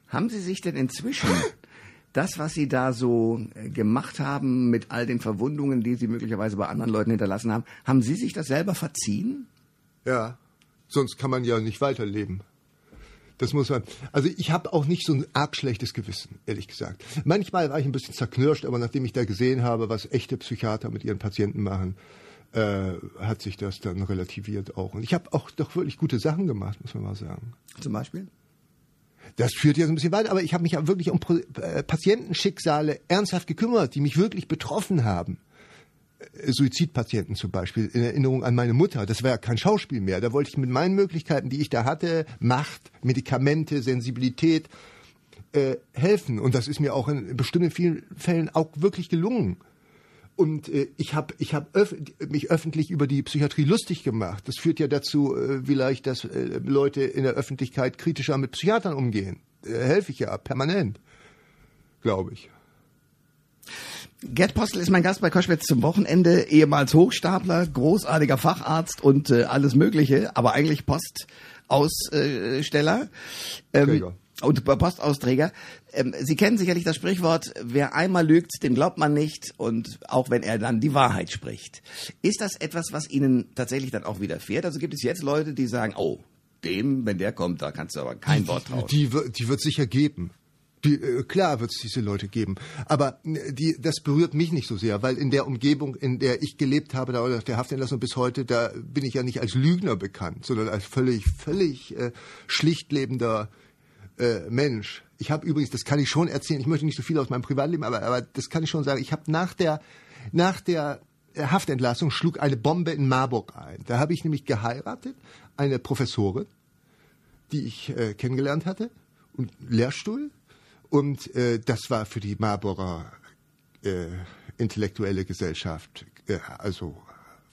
Haben Sie sich denn inzwischen das, was Sie da so äh, gemacht haben mit all den Verwundungen, die Sie möglicherweise bei anderen Leuten hinterlassen haben, haben Sie sich das selber verziehen? Ja, sonst kann man ja nicht weiterleben. Das muss man. Also ich habe auch nicht so ein arg schlechtes Gewissen, ehrlich gesagt. Manchmal war ich ein bisschen zerknirscht, aber nachdem ich da gesehen habe, was echte Psychiater mit ihren Patienten machen, äh, hat sich das dann relativiert auch. Und ich habe auch doch wirklich gute Sachen gemacht, muss man mal sagen. Zum Beispiel? Das führt ja so ein bisschen weiter, aber ich habe mich ja wirklich um äh, Patientenschicksale ernsthaft gekümmert, die mich wirklich betroffen haben. Äh, Suizidpatienten zum Beispiel, in Erinnerung an meine Mutter. Das war ja kein Schauspiel mehr. Da wollte ich mit meinen Möglichkeiten, die ich da hatte, Macht, Medikamente, Sensibilität, äh, helfen. Und das ist mir auch in bestimmten vielen Fällen auch wirklich gelungen. Und äh, ich habe ich hab öf mich öffentlich über die Psychiatrie lustig gemacht. Das führt ja dazu, äh, vielleicht, dass äh, Leute in der Öffentlichkeit kritischer mit Psychiatern umgehen. Äh, helfe ich ja permanent, glaube ich. Gerd Postel ist mein Gast bei Koschwitz zum Wochenende, ehemals Hochstapler, großartiger Facharzt und äh, alles Mögliche, aber eigentlich Postaussteller. Ähm, Träger. Und Postausträger. Ähm, Sie kennen sicherlich das Sprichwort, wer einmal lügt, dem glaubt man nicht und auch wenn er dann die Wahrheit spricht. Ist das etwas, was Ihnen tatsächlich dann auch widerfährt? Also gibt es jetzt Leute, die sagen, oh, dem, wenn der kommt, da kannst du aber kein Wort trauen. Die, wird- die wird sicher geben. Die, äh, klar wird es diese Leute geben. Aber äh, die, das berührt mich nicht so sehr, weil in der Umgebung, in der ich gelebt habe, da oder der Haftentlassung bis heute, da bin ich ja nicht als Lügner bekannt, sondern als völlig, völlig äh, schlicht lebender äh, Mensch. Ich habe übrigens, das kann ich schon erzählen, ich möchte nicht so viel aus meinem Privatleben, aber, aber das kann ich schon sagen, ich habe nach der, nach der äh, Haftentlassung schlug eine Bombe in Marburg ein. Da habe ich nämlich geheiratet, eine Professorin, die ich äh, kennengelernt hatte, und Lehrstuhl. Und äh, das war für die Marburger äh, intellektuelle Gesellschaft äh, also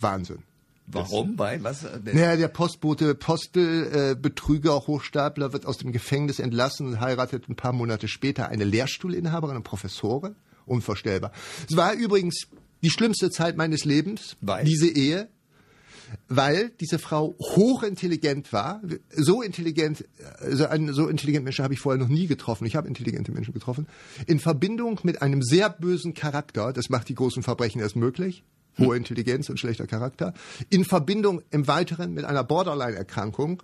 Wahnsinn. Warum? Weil was? äh, Naja, der Postbote Postel, äh, Betrüger, Hochstapler, wird aus dem Gefängnis entlassen und heiratet ein paar Monate später eine Lehrstuhlinhaberin und Professorin. Unvorstellbar. Es war übrigens die schlimmste Zeit meines Lebens, Weil? diese Ehe, weil diese Frau hochintelligent war. So intelligent, also einen so intelligenten Menschen habe ich vorher noch nie getroffen. Ich habe intelligente Menschen getroffen. In Verbindung mit einem sehr bösen Charakter, das macht die großen Verbrechen erst möglich. Hohe Intelligenz und schlechter Charakter. In Verbindung im Weiteren mit einer Borderline-Erkrankung.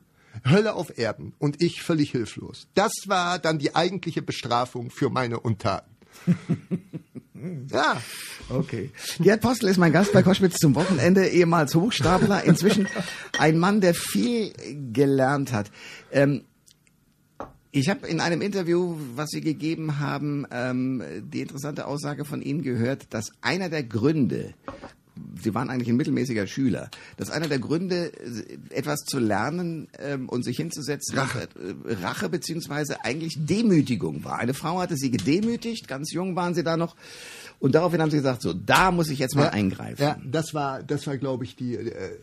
Hölle auf Erden und ich völlig hilflos. Das war dann die eigentliche Bestrafung für meine Untaten. ja, Okay. Gerd Postel ist mein Gast bei Koschwitz zum Wochenende, ehemals Hochstapler, inzwischen ein Mann, der viel gelernt hat. Ähm, ich habe in einem Interview, was Sie gegeben haben, ähm, die interessante Aussage von Ihnen gehört, dass einer der Gründe, Sie waren eigentlich ein mittelmäßiger Schüler, dass einer der Gründe, etwas zu lernen ähm, und sich hinzusetzen, Rache. äh, Rache beziehungsweise eigentlich Demütigung war. Eine Frau hatte Sie gedemütigt, ganz jung waren Sie da noch, und daraufhin haben Sie gesagt, so, da muss ich jetzt mal eingreifen. Ja, das war, das war, glaube ich, die. Äh,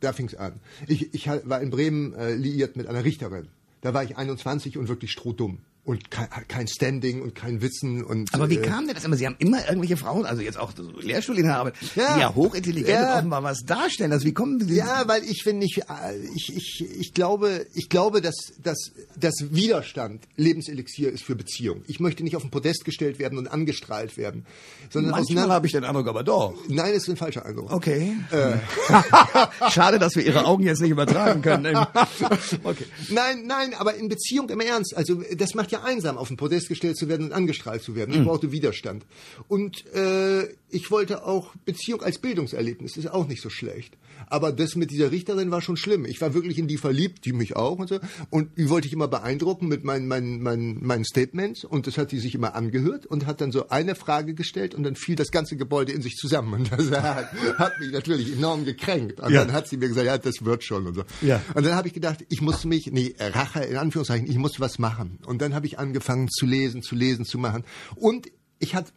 da fing es an. Ich, ich war in Bremen äh, liiert mit einer Richterin. Da war ich 21 und wirklich strohdumm. Und kein, kein Standing und kein Wissen. Und, Aber wie äh, kam denn das immer? Sie haben immer irgendwelche Frauen, also jetzt auch so Lehrstuhlinhaber, Ja. die ja hochintelligent Ja. und offenbar was darstellen. Also wie kommen Sie? Ja, weil ich finde ich, äh, ich, ich, ich glaube, ich glaube, dass, dass, dass Widerstand Lebenselixier ist für Beziehung. Ich möchte nicht auf den Podest gestellt werden und angestrahlt werden, sondern Manchmal habe ich den Eindruck, aber doch. Nein, das ist ein falscher Eindruck. Okay. Schade, dass wir Ihre Augen jetzt nicht übertragen können. okay. Nein, nein, aber in Beziehung im Ernst. Also das macht ja einsam, auf den Podest gestellt zu werden und angestrahlt zu werden. Ich brauchte Widerstand. Und äh, ich wollte auch Beziehung als Bildungserlebnis, ist auch nicht so schlecht. Aber das mit dieser Richterin war schon schlimm. Ich war wirklich in die verliebt, die mich auch und so. Und die wollte ich immer beeindrucken mit meinen, meinen, meinen, meinen Statements. Und das hat sie sich immer angehört und hat dann so eine Frage gestellt und dann fiel das ganze Gebäude in sich zusammen. Und das hat, hat mich natürlich enorm gekränkt. Und Ja. dann hat sie mir gesagt, ja, das wird schon und so. Ja. Und dann habe ich gedacht, ich muss mich, nee, Rache in Anführungszeichen, ich muss was machen. Und dann habe ich angefangen zu lesen, zu lesen, zu machen. Und ich hatte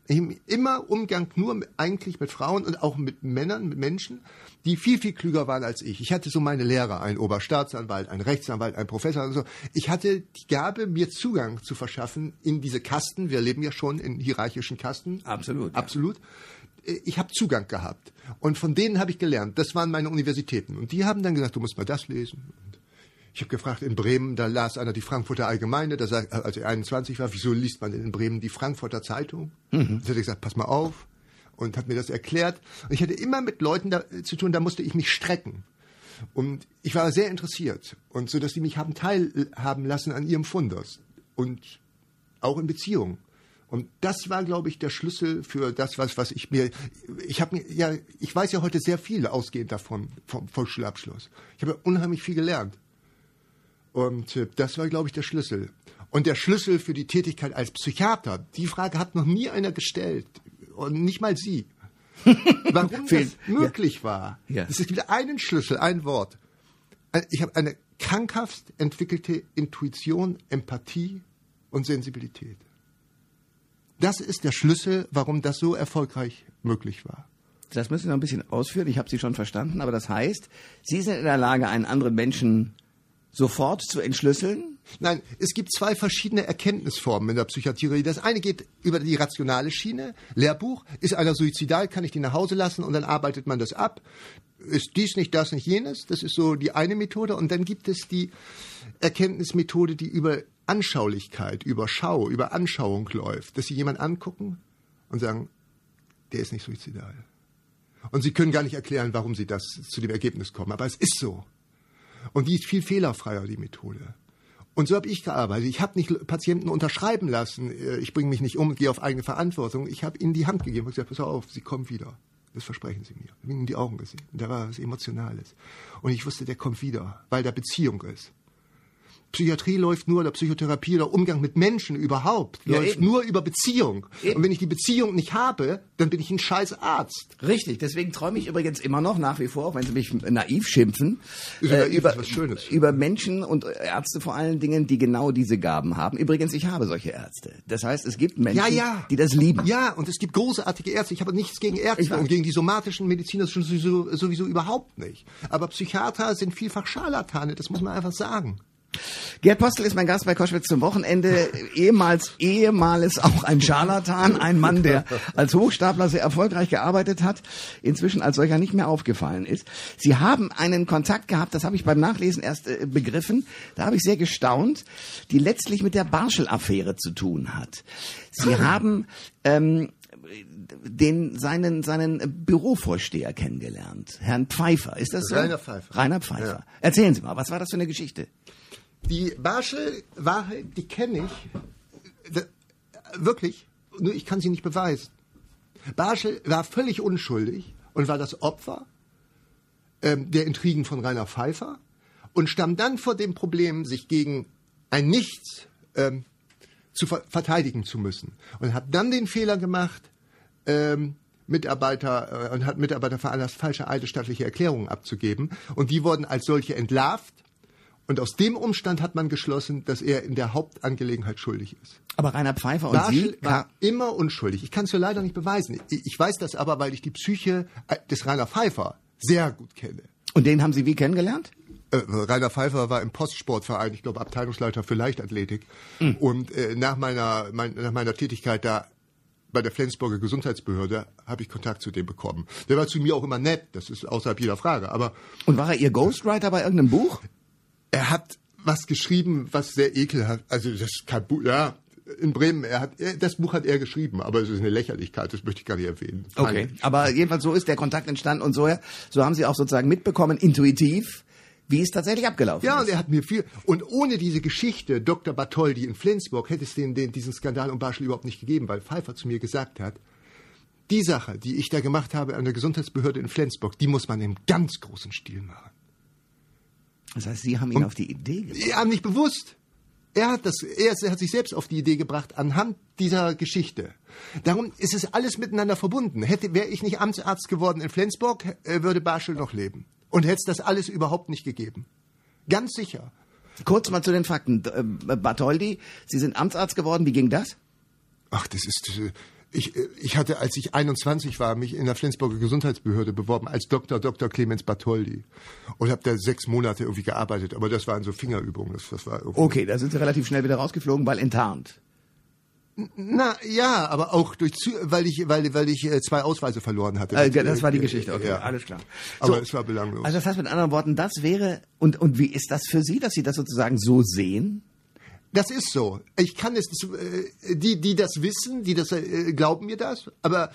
immer Umgang nur mit, eigentlich mit Frauen und auch mit Männern, mit Menschen, die viel, viel klüger waren als ich. Ich hatte so meine Lehrer, ein Oberstaatsanwalt, ein Rechtsanwalt, ein Professor und so. Ich hatte die Gabe, mir Zugang zu verschaffen in diese Kasten. Wir leben ja schon in hierarchischen Kasten. Absolut, ja. Absolut. Ich habe Zugang gehabt. Und von denen habe ich gelernt. Das waren meine Universitäten. Und die haben dann gesagt, du musst mal das lesen. Und ich habe gefragt, in Bremen, da las einer die Frankfurter Allgemeine, da sagt, als er 21 war, wieso liest man denn in Bremen die Frankfurter Zeitung? Mhm. Da hat er gesagt, pass mal auf. Und hat mir das erklärt. Und ich hatte immer mit Leuten da, zu tun, da musste ich mich strecken. Und ich war sehr interessiert. Und so, dass die mich haben teilhaben lassen an ihrem Fundus. Und auch in Beziehungen. Und das war, glaube ich, der Schlüssel für das, was, was ich mir, ich habe mir, ja, ich weiß ja heute sehr viel ausgehend davon, vom Volksschulabschluss. Ich habe ja unheimlich viel gelernt. Und äh, das war, glaube ich, der Schlüssel. Und der Schlüssel für die Tätigkeit als Psychiater, die Frage hat noch nie einer gestellt. Und nicht mal Sie. Warum das möglich war. Ja. Es ist wieder einen Schlüssel, ein Wort. Ich habe eine krankhaft entwickelte Intuition, Empathie und Sensibilität. Das ist der Schlüssel, warum das so erfolgreich möglich war. Das müssen Sie noch ein bisschen ausführen. Ich habe Sie schon verstanden, aber das heißt, Sie sind in der Lage, einen anderen Menschen sofort zu entschlüsseln? Nein, es gibt zwei verschiedene Erkenntnisformen in der Psychiatrie. Das eine geht über die rationale Schiene. Lehrbuch, ist einer suizidal, kann ich den nach Hause lassen und dann arbeitet man das ab. Ist dies nicht, das nicht, jenes. Das ist so die eine Methode. Und dann gibt es die Erkenntnismethode, die über Anschaulichkeit, über Schau, über Anschauung läuft. Dass Sie jemanden angucken und sagen, der ist nicht suizidal. Und Sie können gar nicht erklären, warum Sie das zu dem Ergebnis kommen. Aber es ist so. Und die ist viel fehlerfreier, die Methode. Und so habe ich gearbeitet. Ich habe nicht Patienten unterschreiben lassen, äh, ich bringe mich nicht um, gehe auf eigene Verantwortung. Ich habe ihnen die Hand gegeben und gesagt, pass auf, Sie kommen wieder. Das versprechen Sie mir. Ich habe ihnen die Augen gesehen. Da war was Emotionales. Und ich wusste, der kommt wieder, weil da Beziehung ist. Psychiatrie läuft nur, oder Psychotherapie oder Umgang mit Menschen überhaupt, ja, läuft eben. nur über Beziehung. Eben. Und wenn ich die Beziehung nicht habe, dann bin ich ein scheiß Arzt. Richtig, deswegen träume ich übrigens immer noch nach wie vor, auch wenn Sie mich naiv schimpfen, ist äh, über, was Schönes. über Menschen und Ärzte vor allen Dingen, die genau diese Gaben haben. Übrigens, ich habe solche Ärzte. Das heißt, es gibt Menschen, ja, ja. die das lieben. Ja, und es gibt großartige Ärzte. Ich habe nichts gegen Ärzte und gegen die somatischen Mediziner sowieso, sowieso überhaupt nicht. Aber Psychiater sind vielfach Scharlatane, das muss man einfach sagen. Gerd Postel ist mein Gast bei Koschwitz zum Wochenende. Ehemals, ehemals auch ein Scharlatan, ein Mann, der als Hochstapler sehr erfolgreich gearbeitet hat, inzwischen als solcher nicht mehr aufgefallen ist. Sie haben einen Kontakt gehabt, das habe ich beim Nachlesen erst äh, begriffen, da habe ich sehr gestaunt, die letztlich mit der Barschel-Affäre zu tun hat. Sie haben ähm, den seinen seinen Bürovorsteher kennengelernt, Herrn Pfeiffer. Ist das so? Rainer Pfeiffer. Rainer Pfeiffer. Ja. Erzählen Sie mal, was war das für eine Geschichte? Die Barschel-Wahrheit, die kenne ich. Wirklich, nur ich kann sie nicht beweisen. Barschel war völlig unschuldig und war das Opfer ähm, der Intrigen von Rainer Pfeiffer und stand dann vor dem Problem, sich gegen ein Nichts ähm, zu ver verteidigen zu müssen. Und hat dann den Fehler gemacht, ähm, Mitarbeiter äh, und hat Mitarbeiter veranlasst, falsche eidesstattliche Erklärungen abzugeben. Und die wurden als solche entlarvt und aus dem Umstand hat man geschlossen, dass er in der Hauptangelegenheit schuldig ist. Aber Rainer Pfeiffer und Barschel Sie war immer unschuldig. Ich kann es ja leider nicht beweisen. Ich weiß das aber, weil ich die Psyche äh, des Rainer Pfeiffer sehr gut kenne. Und den haben Sie wie kennengelernt? Äh, Rainer Pfeiffer war im Postsportverein, ich glaube Abteilungsleiter für Leichtathletik. Mhm. Und äh, nach meiner mein, nach meiner Tätigkeit da bei der Flensburger Gesundheitsbehörde habe ich Kontakt zu dem bekommen. Der war zu mir auch immer nett, das ist außerhalb jeder Frage. Aber und war er Ihr Ghostwriter bei irgendeinem Buch? Er hat was geschrieben, was sehr ekelhaft, also das Buch, ja, in Bremen, er hat, er, das Buch hat er geschrieben, aber es ist eine Lächerlichkeit, das möchte ich gar nicht erwähnen. Okay, aber jedenfalls so ist der Kontakt entstanden und so, so haben Sie auch sozusagen mitbekommen, intuitiv, wie es tatsächlich abgelaufen ja, ist. Ja, und er hat mir viel, und ohne diese Geschichte, Dr. Bartholdi in Flensburg, hätte es den, den, diesen Skandal um Barschel überhaupt nicht gegeben, weil Pfeiffer zu mir gesagt hat, die Sache, die ich da gemacht habe an der Gesundheitsbehörde in Flensburg, die muss man im ganz großen Stil machen. Das heißt, Sie haben ihn und auf die Idee gebracht? Ja, nicht bewusst. Er hat, das, er hat sich selbst auf die Idee gebracht anhand dieser Geschichte. Darum ist es alles miteinander verbunden. Hätte, wäre ich nicht Amtsarzt geworden in Flensburg, äh, würde Barschel noch leben. Und hätte es das alles überhaupt nicht gegeben. Ganz sicher. Kurz mal zu den Fakten. Äh, Bartholdi, Sie sind Amtsarzt geworden. Wie ging das? Ach, das ist, äh, ich, ich hatte, als ich 21 war, mich in der Flensburger Gesundheitsbehörde beworben als Dr. Dr. Clemens Bartholdi und habe da sechs Monate irgendwie gearbeitet. Aber das waren so Fingerübungen. Das, das war okay, da sind Sie relativ schnell wieder rausgeflogen, weil enttarnt. Na ja, aber auch durch weil ich weil weil ich äh, zwei Ausweise verloren hatte. Äh, das war die Geschichte. Okay, ja. alles klar. So, aber es war belanglos. Also das heißt mit anderen Worten, das wäre und und wie ist das für Sie, dass Sie das sozusagen so sehen? Das ist so. Ich kann es, äh, die, die das wissen, die das äh, glauben mir das, aber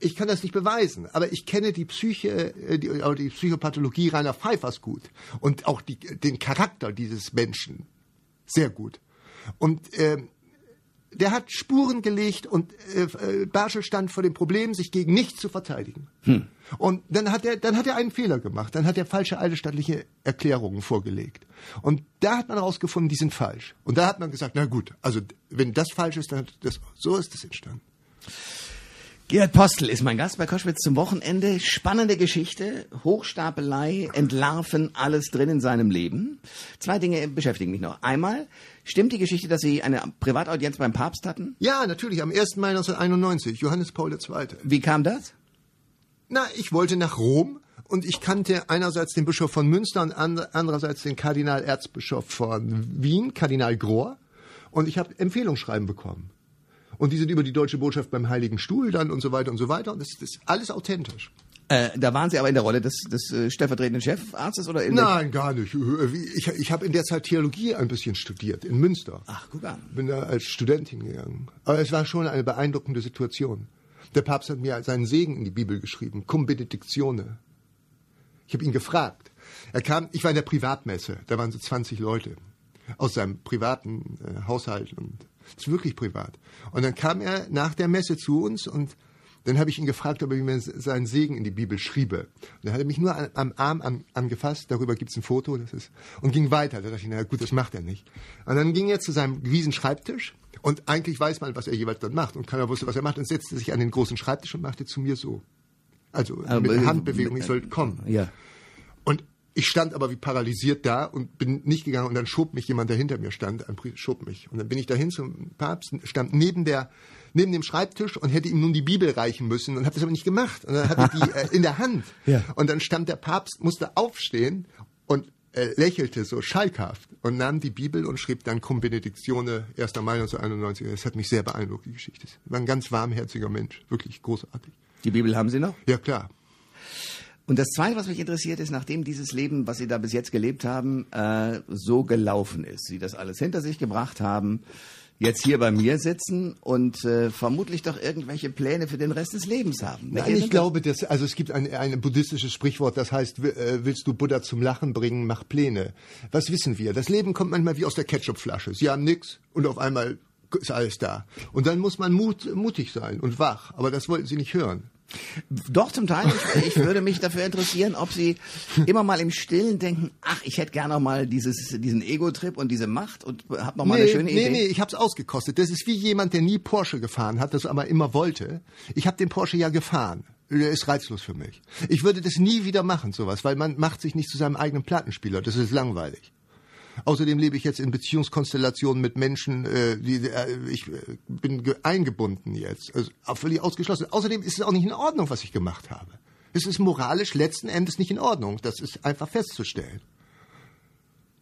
ich kann das nicht beweisen. Aber ich kenne die Psyche, äh, die, die Psychopathologie Rainer Pfeiffers gut und auch die, den Charakter dieses Menschen sehr gut. Und äh, der hat Spuren gelegt und äh, Barschel stand vor dem Problem, sich gegen nichts zu verteidigen. Hm. Und dann hat er, dann hat er einen Fehler gemacht. Dann hat er falsche eidesstattliche Erklärungen vorgelegt. Und da hat man herausgefunden, die sind falsch. Und da hat man gesagt, na gut, also wenn das falsch ist, dann das, so ist es entstanden. Gerhard Postel ist mein Gast bei Koschwitz zum Wochenende. Spannende Geschichte, Hochstapelei, Entlarven, alles drin in seinem Leben. Zwei Dinge beschäftigen mich noch. Einmal, stimmt die Geschichte, dass Sie eine Privataudienz beim Papst hatten? Ja, natürlich, am 1. Mai 1991, Johannes Paul II. Wie kam das? Na, ich wollte nach Rom und ich kannte einerseits den Bischof von Münster und andererseits den Kardinal-Erzbischof von Wien, Kardinal Grohr. Und ich habe Empfehlungsschreiben bekommen. Und die sind über die Deutsche Botschaft beim Heiligen Stuhl dann und so weiter und so weiter. Und das, das ist alles authentisch. Äh, da waren Sie aber in der Rolle des, des äh, stellvertretenden Chefarztes oder in Nein, gar nicht. Ich, ich habe in der Zeit Theologie ein bisschen studiert in Münster. Ach, guck an. Bin da als Student hingegangen. Aber es war schon eine beeindruckende Situation. Der Papst hat mir seinen Segen in die Bibel geschrieben, cum benedictione. Ich habe ihn gefragt. Er kam, ich war in der Privatmesse, da waren so 20 Leute aus seinem privaten äh, Haushalt und das ist wirklich privat. Und dann kam er nach der Messe zu uns und dann habe ich ihn gefragt, ob er mir seinen Segen in die Bibel schriebe. Und dann hat er mich nur an, am Arm an, angefasst, darüber gibt es ein Foto, das ist, und ging weiter. Da dachte ich, na gut, das macht er nicht. Und dann ging er zu seinem riesen Schreibtisch und eigentlich weiß man, was er jeweils dann macht und keiner wusste, was er macht und setzte sich an den großen Schreibtisch und machte zu mir so. Also Aber mit Handbewegung, ich sollte kommen. Ja. Und ich stand aber wie paralysiert da und bin nicht gegangen und dann schob mich jemand, der hinter mir stand, ein Priester schob mich. Und dann bin ich dahin zum Papst, stand neben der, neben dem Schreibtisch und hätte ihm nun die Bibel reichen müssen und habe das aber nicht gemacht. Und dann hatte ich die äh, in der Hand. Ja. Und dann stand der Papst, musste aufstehen und äh, lächelte so schalkhaft und nahm die Bibel und schrieb dann Cum Benedictione 1. Mai 1991. Das hat mich sehr beeindruckt, die Geschichte. War ein ganz warmherziger Mensch, wirklich großartig. Die Bibel haben Sie noch? Ja, klar. Und das Zweite, was mich interessiert, ist, nachdem dieses Leben, was Sie da bis jetzt gelebt haben, äh, so gelaufen ist, Sie das alles hinter sich gebracht haben, jetzt hier bei mir sitzen und äh, vermutlich doch irgendwelche Pläne für den Rest des Lebens haben. Nein, ich glaube, dass, also es gibt ein, ein buddhistisches Sprichwort, das heißt, äh, willst du Buddha zum Lachen bringen, mach Pläne. Was wissen wir? Das Leben kommt manchmal wie aus der Ketchupflasche. Sie haben nix und auf einmal ist alles da. Und dann muss man mut, mutig sein und wach. Aber das wollten Sie nicht hören. Doch, zum Teil. Ich, ich, würde mich dafür interessieren, ob Sie immer mal im Stillen denken, ach, ich hätte gerne noch mal dieses, diesen Ego-Trip und diese Macht und hab noch mal nee, eine schöne Idee. Nee, nee, ich hab's ausgekostet. Das ist wie jemand, der nie Porsche gefahren hat, das aber immer wollte. Ich habe den Porsche ja gefahren. Der ist reizlos für mich. Ich würde das nie wieder machen, sowas, weil man macht sich nicht zu seinem eigenen Plattenspieler. Das ist langweilig. Außerdem lebe ich jetzt in Beziehungskonstellationen mit Menschen, äh, die, äh, ich äh, bin eingebunden jetzt, also völlig ausgeschlossen. Außerdem ist es auch nicht in Ordnung, was ich gemacht habe. Es ist moralisch letzten Endes nicht in Ordnung. Das ist einfach festzustellen.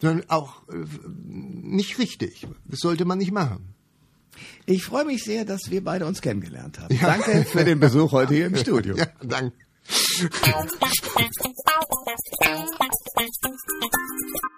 Sondern auch äh, nicht richtig. Das sollte man nicht machen. Ich freue mich sehr, dass wir beide uns kennengelernt haben. Ja. Danke für den Besuch heute hier im Studio. Ja, danke.